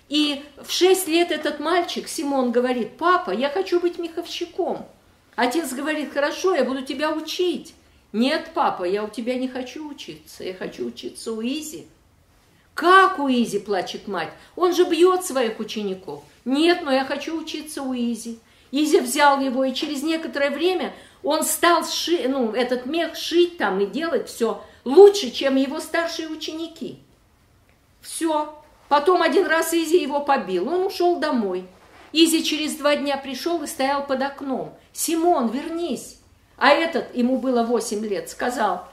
И в шесть лет этот мальчик, Симон, говорит, папа, я хочу быть меховщиком. Отец говорит, хорошо, я буду тебя учить. Нет, папа, я у тебя не хочу учиться, я хочу учиться у Изи. Как у Изи, плачет мать, он же бьет своих учеников. Нет, но я хочу учиться у Изи. Изи взял его, и через некоторое время он стал ши, ну, этот мех шить там и делать все лучше, чем его старшие ученики. Все. Потом один раз Изи его побил, он ушел домой. Изи через два дня пришел и стоял под окном. «Симон, вернись!» А этот, ему было 8 лет, сказал,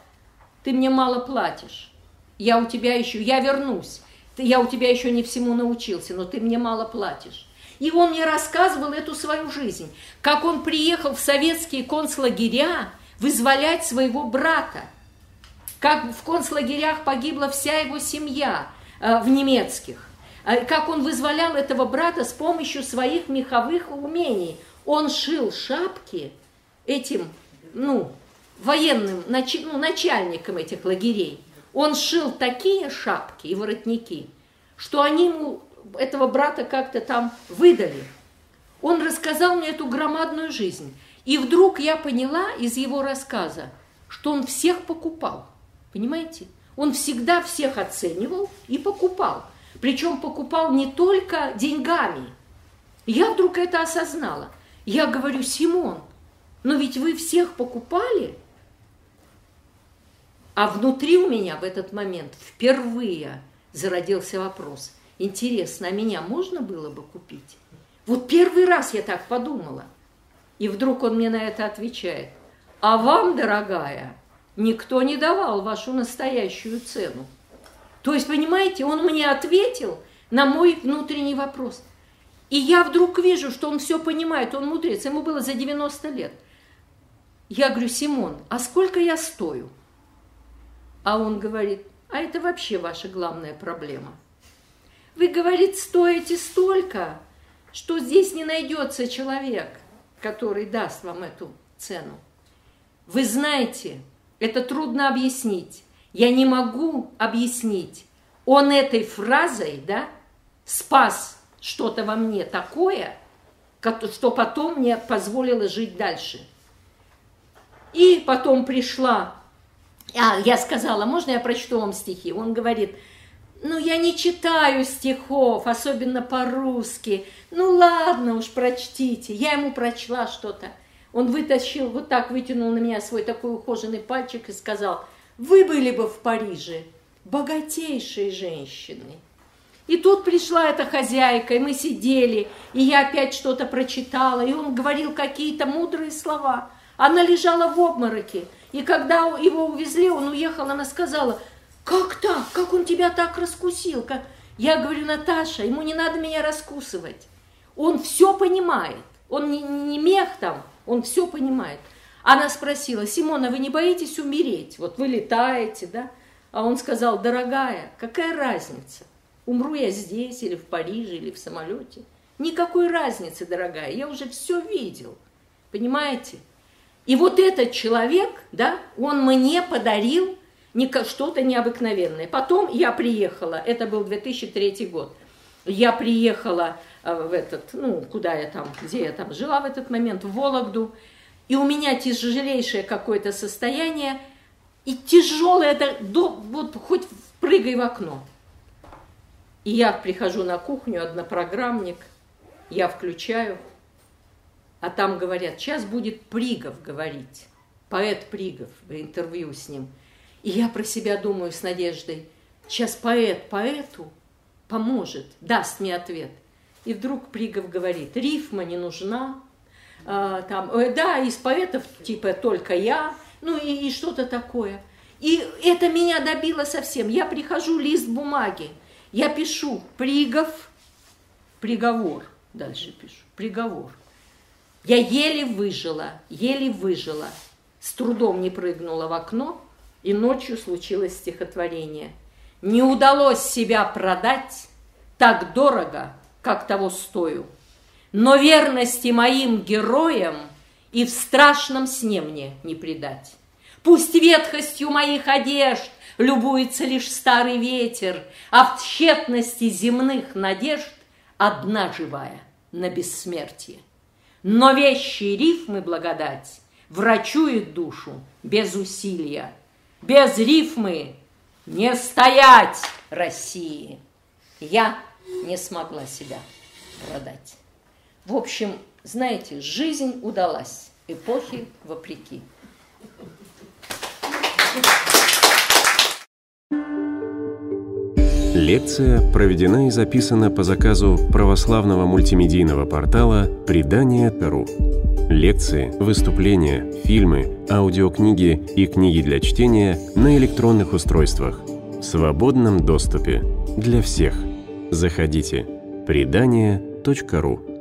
ты мне мало платишь, я у тебя еще, я вернусь, я у тебя еще не всему научился, но ты мне мало платишь. И он мне рассказывал эту свою жизнь, как он приехал в советские концлагеря вызволять своего брата, как в концлагерях погибла вся его семья э, в немецких, э, как он вызволял этого брата с помощью своих меховых умений. Он шил шапки этим, ну, военным ну, начальникам этих лагерей. Он шил такие шапки и воротники, что они ему этого брата как-то там выдали. Он рассказал мне эту громадную жизнь. И вдруг я поняла из его рассказа, что он всех покупал. Понимаете? Он всегда всех оценивал и покупал. Причем покупал не только деньгами. Я вдруг это осознала. Я говорю, Симон, но ведь вы всех покупали. А внутри у меня в этот момент впервые зародился вопрос. Интересно, а меня можно было бы купить? Вот первый раз я так подумала. И вдруг он мне на это отвечает. А вам, дорогая, никто не давал вашу настоящую цену. То есть, понимаете, он мне ответил на мой внутренний вопрос. И я вдруг вижу, что он все понимает, он мудрец, ему было за 90 лет. Я говорю, Симон, а сколько я стою? А он говорит, а это вообще ваша главная проблема. Вы, говорит, стоите столько, что здесь не найдется человек, который даст вам эту цену. Вы знаете, это трудно объяснить. Я не могу объяснить. Он этой фразой, да, спас что-то во мне такое, что потом мне позволило жить дальше. И потом пришла, а, я сказала, можно я прочту вам стихи? Он говорит, ну, я не читаю стихов, особенно по-русски. Ну, ладно уж, прочтите. Я ему прочла что-то. Он вытащил, вот так вытянул на меня свой такой ухоженный пальчик и сказал, вы были бы в Париже богатейшей женщиной. И тут пришла эта хозяйка, и мы сидели, и я опять что-то прочитала, и он говорил какие-то мудрые слова. Она лежала в обмороке, и когда его увезли, он уехал, она сказала, как так? Как он тебя так раскусил? Как... Я говорю, Наташа, ему не надо меня раскусывать. Он все понимает. Он не, не мех там, он все понимает. Она спросила, Симона, вы не боитесь умереть? Вот вы летаете, да? А он сказал, дорогая, какая разница? Умру я здесь или в Париже, или в самолете? Никакой разницы, дорогая, я уже все видел. Понимаете? И вот этот человек, да, он мне подарил что-то необыкновенное. Потом я приехала, это был 2003 год, я приехала э, в этот, ну, куда я там, где я там жила в этот момент, в Вологду, и у меня тяжелейшее какое-то состояние, и тяжелое, это до, вот хоть прыгай в окно. И я прихожу на кухню, однопрограммник, я включаю, а там говорят, сейчас будет Пригов говорить, поэт Пригов, интервью с ним – и я про себя думаю с надеждой, сейчас поэт поэту поможет, даст мне ответ. И вдруг Пригов говорит, рифма не нужна, а, там, э, да, из поэтов типа только я, ну и, и что-то такое. И это меня добило совсем. Я прихожу, лист бумаги, я пишу Пригов, приговор, дальше пишу, приговор. Я еле выжила, еле выжила, с трудом не прыгнула в окно, и ночью случилось стихотворение. «Не удалось себя продать так дорого, как того стою, но верности моим героям и в страшном сне мне не предать. Пусть ветхостью моих одежд любуется лишь старый ветер, а в тщетности земных надежд одна живая на бессмертие. Но вещи рифмы благодать врачует душу без усилия, без рифмы не стоять России. Я не смогла себя продать. В общем, знаете, жизнь удалась, эпохи вопреки. Лекция проведена и записана по заказу православного мультимедийного портала «Предание Тару». Лекции, выступления, фильмы, аудиокниги и книги для чтения на электронных устройствах в свободном доступе для всех. Заходите. Предания.ру